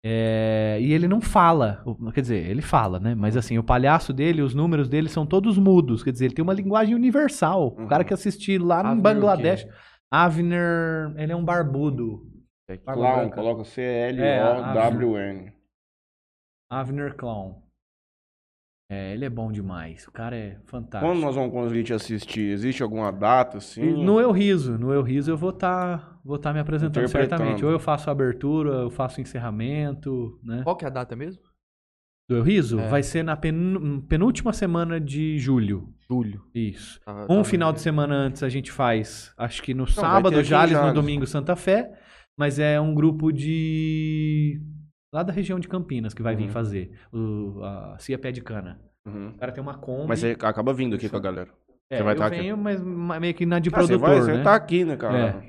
É, e ele não fala, o- quer dizer, ele fala, né? Mas assim, o palhaço dele, os números dele são todos mudos, quer dizer, ele tem uma linguagem universal. O Uhum. cara que assistir lá no Avner o Bangladesh? Avner, ele é um barbudo. Barba Clown, coloca É, C-L-O-W-N. Avner Clown. É, ele é bom demais. O cara é fantástico. Quando nós vamos conseguir te assistir? Existe alguma data, assim? No Eu Riso, no Eu Riso eu vou estar vou tá me apresentando certamente. Ou eu faço a abertura, eu faço o encerramento, né? Qual que é a data mesmo? Do Eu Riso É. vai ser na pen- penúltima semana de julho. Julho. Isso. Tá- Um tá final vendo? de semana antes a gente faz, acho que no ter sábado em Jales, no Jales. domingo Santa Fé, mas é um grupo de lá da região de Campinas que vai vir Uhum. fazer o a Cia Pé de Cana. Uhum. O cara tem uma Kombi. Mas você acaba vindo aqui com a galera. é, você vai eu tá aqui. venho, mas ma- meio que na de Ah, você produtor, vai, você né? tá aqui, né, cara?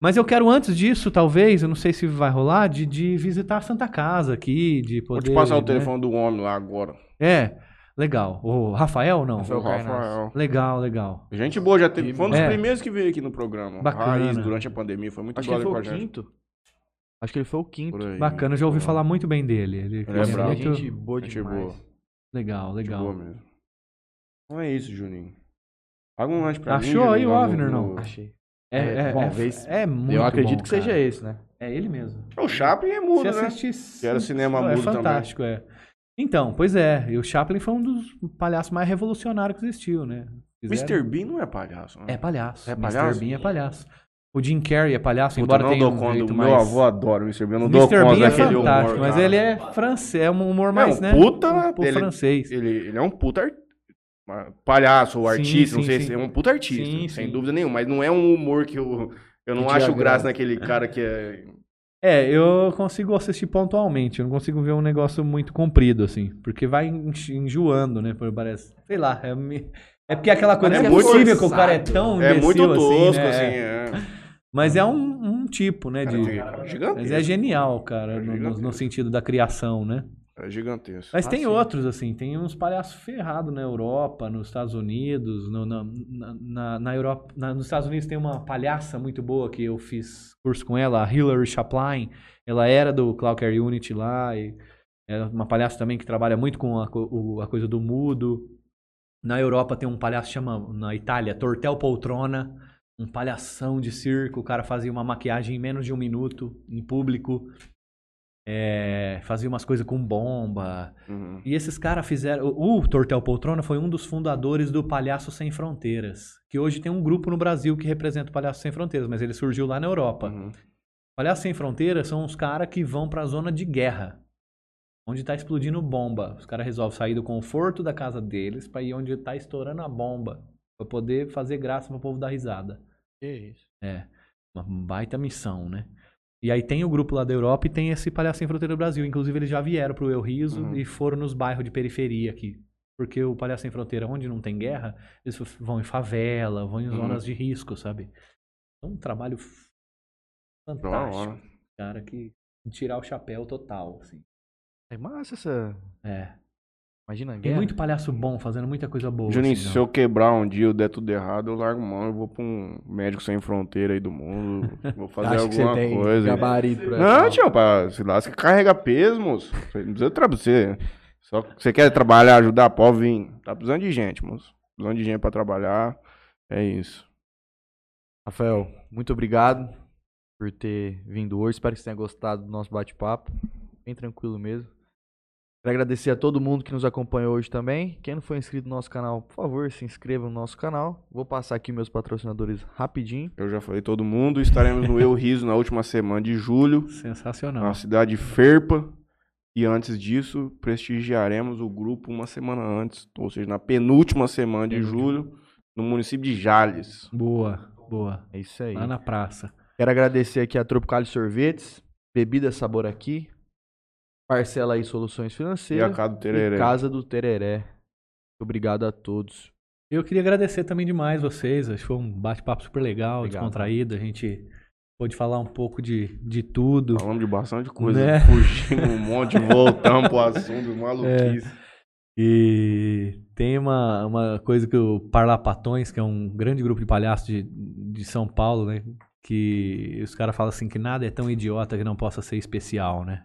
Mas eu quero antes disso, talvez, eu não sei se vai rolar, de, de visitar a Santa Casa aqui, de Vou poder... te passar o né? telefone do homem lá agora. É, legal. O Rafael, não? Rafael o. Rafael. Legal, legal. Gente boa, já teve. Foi um dos É. primeiros que veio aqui no programa. Bacana. Raiz, durante a pandemia. Foi muito Acho que ele brother foi com o a gente. quinto. Acho que ele foi o quinto. Aí. Bacana, eu já ouvi falar muito bem dele. Ele, Ele é bravo. muito... Gente boa Gente demais. boa. Legal, Gente legal. boa mesmo. Então é isso, Juninho. Paga um lanche pra mim. Achou aí o Avner, não? Achei. É, É, é, bom, é, vez- é muito Eu acredito bom, que seja esse, né? É ele mesmo. O Chaplin é mudo, Você né? assiste... Que era cinema é mudo também. fantástico, é. Então, pois é. E o Chaplin foi um dos palhaços mais revolucionários que existiu, né? Fizeram- Mr. Bean não é palhaço. né? É palhaço. É Mr. palhaço? Bean é palhaço. O Jim Carrey é palhaço, Puta, embora não tenha dou um conta. jeito mais... meu avô adora o Mr. Bean. Não dou Mr. conta Bean é daquele humor, mas cara. ele é francês, é um humor É mais, um né? puta, um, Ele- francês. Ele, ele é um puta ar- palhaço ou Sim, artista, não sim, sei sim. se é um puta artista, Sim, sem dúvida nenhuma. Mas não é um humor que eu, eu não Que acho graça naquele cara que é... É, eu consigo assistir pontualmente, eu não consigo ver um negócio muito comprido, assim, porque vai enjoando, né, parece. Sei lá, é, é porque é aquela coisa, É não é possível que o cara é tão É imbecil muito tosco, né? assim. É. é. Mas é um, um tipo, né, de... É gigantesco. Mas é genial, cara, É no- no, sentido da criação, né? É gigantesco. Mas Ah, tem sim. outros, assim, tem uns palhaços ferrados na Europa, nos Estados Unidos, no- na, na, na- Europa. na- nos Estados Unidos tem uma palhaça muito boa que eu fiz curso com ela, a Hilary Chaplin. Ela era do Cloudcare Unity lá, e é uma palhaça também que trabalha muito com a, o- a coisa do mudo. Na Europa tem um palhaço que chama, na Itália, Tortel Poltrona, um palhação de circo. O cara fazia uma maquiagem em menos de um minuto, em público. É, fazia umas coisas com bomba. Uhum. E esses caras fizeram. O Tortel Poltrona foi um dos fundadores do Palhaço Sem Fronteiras. Que hoje tem um grupo no Brasil que representa o Palhaço Sem Fronteiras, mas ele surgiu lá na Europa. Uhum. Palhaço Sem Fronteiras são os caras que vão pra zona de guerra. Onde tá explodindo bomba. Os caras resolvem sair do conforto da casa deles pra ir onde tá estourando a bomba. Pra poder fazer graça pro povo dar risada. Que isso. É, uma baita missão, né? E aí tem o grupo lá da Europa e tem esse Palhaço Sem Fronteira do Brasil. Inclusive, eles já vieram pro Eu Riso Uhum. e foram nos bairros de periferia aqui. Porque o Palhaço Sem Fronteira, onde não tem guerra, eles vão em favela, vão em Uhum. zonas de risco, sabe? É um trabalho fantástico, cara, que tirar o chapéu total, assim. É massa essa. É. Imagina a Tem guerra. muito palhaço bom fazendo muita coisa boa. Juninho, assim, se não. eu quebrar um dia, eu der tudo errado, eu largo mão, eu vou pra um médico sem fronteira aí do mundo, vou fazer Acho que você alguma tem coisa. gabarito pra Não, tio, pra, se você carrega peso, moço. Não precisa trabalhar. Você, só que você quer trabalhar, ajudar, pode vir. Tá precisando de gente, moço. Precisando de gente pra trabalhar. É isso. Rafael, muito obrigado por ter vindo hoje. Espero que você tenha gostado do nosso bate-papo. Bem tranquilo mesmo. Quero agradecer a todo mundo que nos acompanhou hoje também. Quem não foi inscrito no nosso canal, por favor, se inscreva no nosso canal. Vou passar aqui meus patrocinadores rapidinho. Eu já falei todo mundo. Estaremos no Eu Riso na última semana de julho, Sensacional. na cidade de Ferpa. E antes disso, prestigiaremos o grupo uma semana antes, ou seja, na penúltima semana de julho, no município de Jales. Boa, boa. É isso aí. Lá na praça. Quero agradecer aqui a Tropical Sorvetes, Bebida Sabor Aqui, Parcela aí Soluções E a Financeiras casa do e Tereré. Casa do Tereré. Muito obrigado a todos. Eu queria agradecer também demais vocês. Acho que foi um bate-papo super legal, Legal. descontraído. A gente pôde falar um pouco de, de tudo. Falamos de bastante coisa, Né? fugimos um monte, voltamos pro assunto, maluquice. E tem uma, uma coisa que o Parlapatões, que é um grande grupo de palhaços de, de São Paulo, né? Que os caras falam assim que nada é tão idiota que não possa ser especial, né?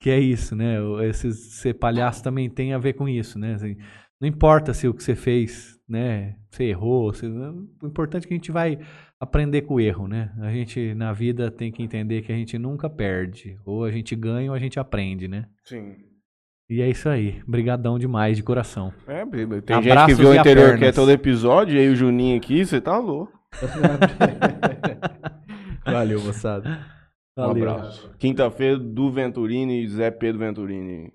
Que é isso, né? Esse ser palhaço também tem a ver com isso, né? Assim, não importa se o que você fez, né? Você errou, você- o importante é que a gente vai aprender com o erro, né? A gente na vida tem que entender que a gente nunca perde, ou a gente ganha ou a gente aprende, né? Sim. E é isso aí. Brigadão demais de coração. É, tem gente que Abraços viu o interior que é todo episódio, e aí o Juninho aqui, você tá louco. Valeu, moçada. Um Valeu. abraço. Quinta-feira do Venturini e Zé Pedro Venturini.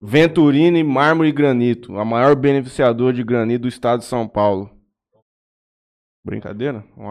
Venturini Mármore e Granito, a maior beneficiador de granito do estado de São Paulo. Brincadeira? Um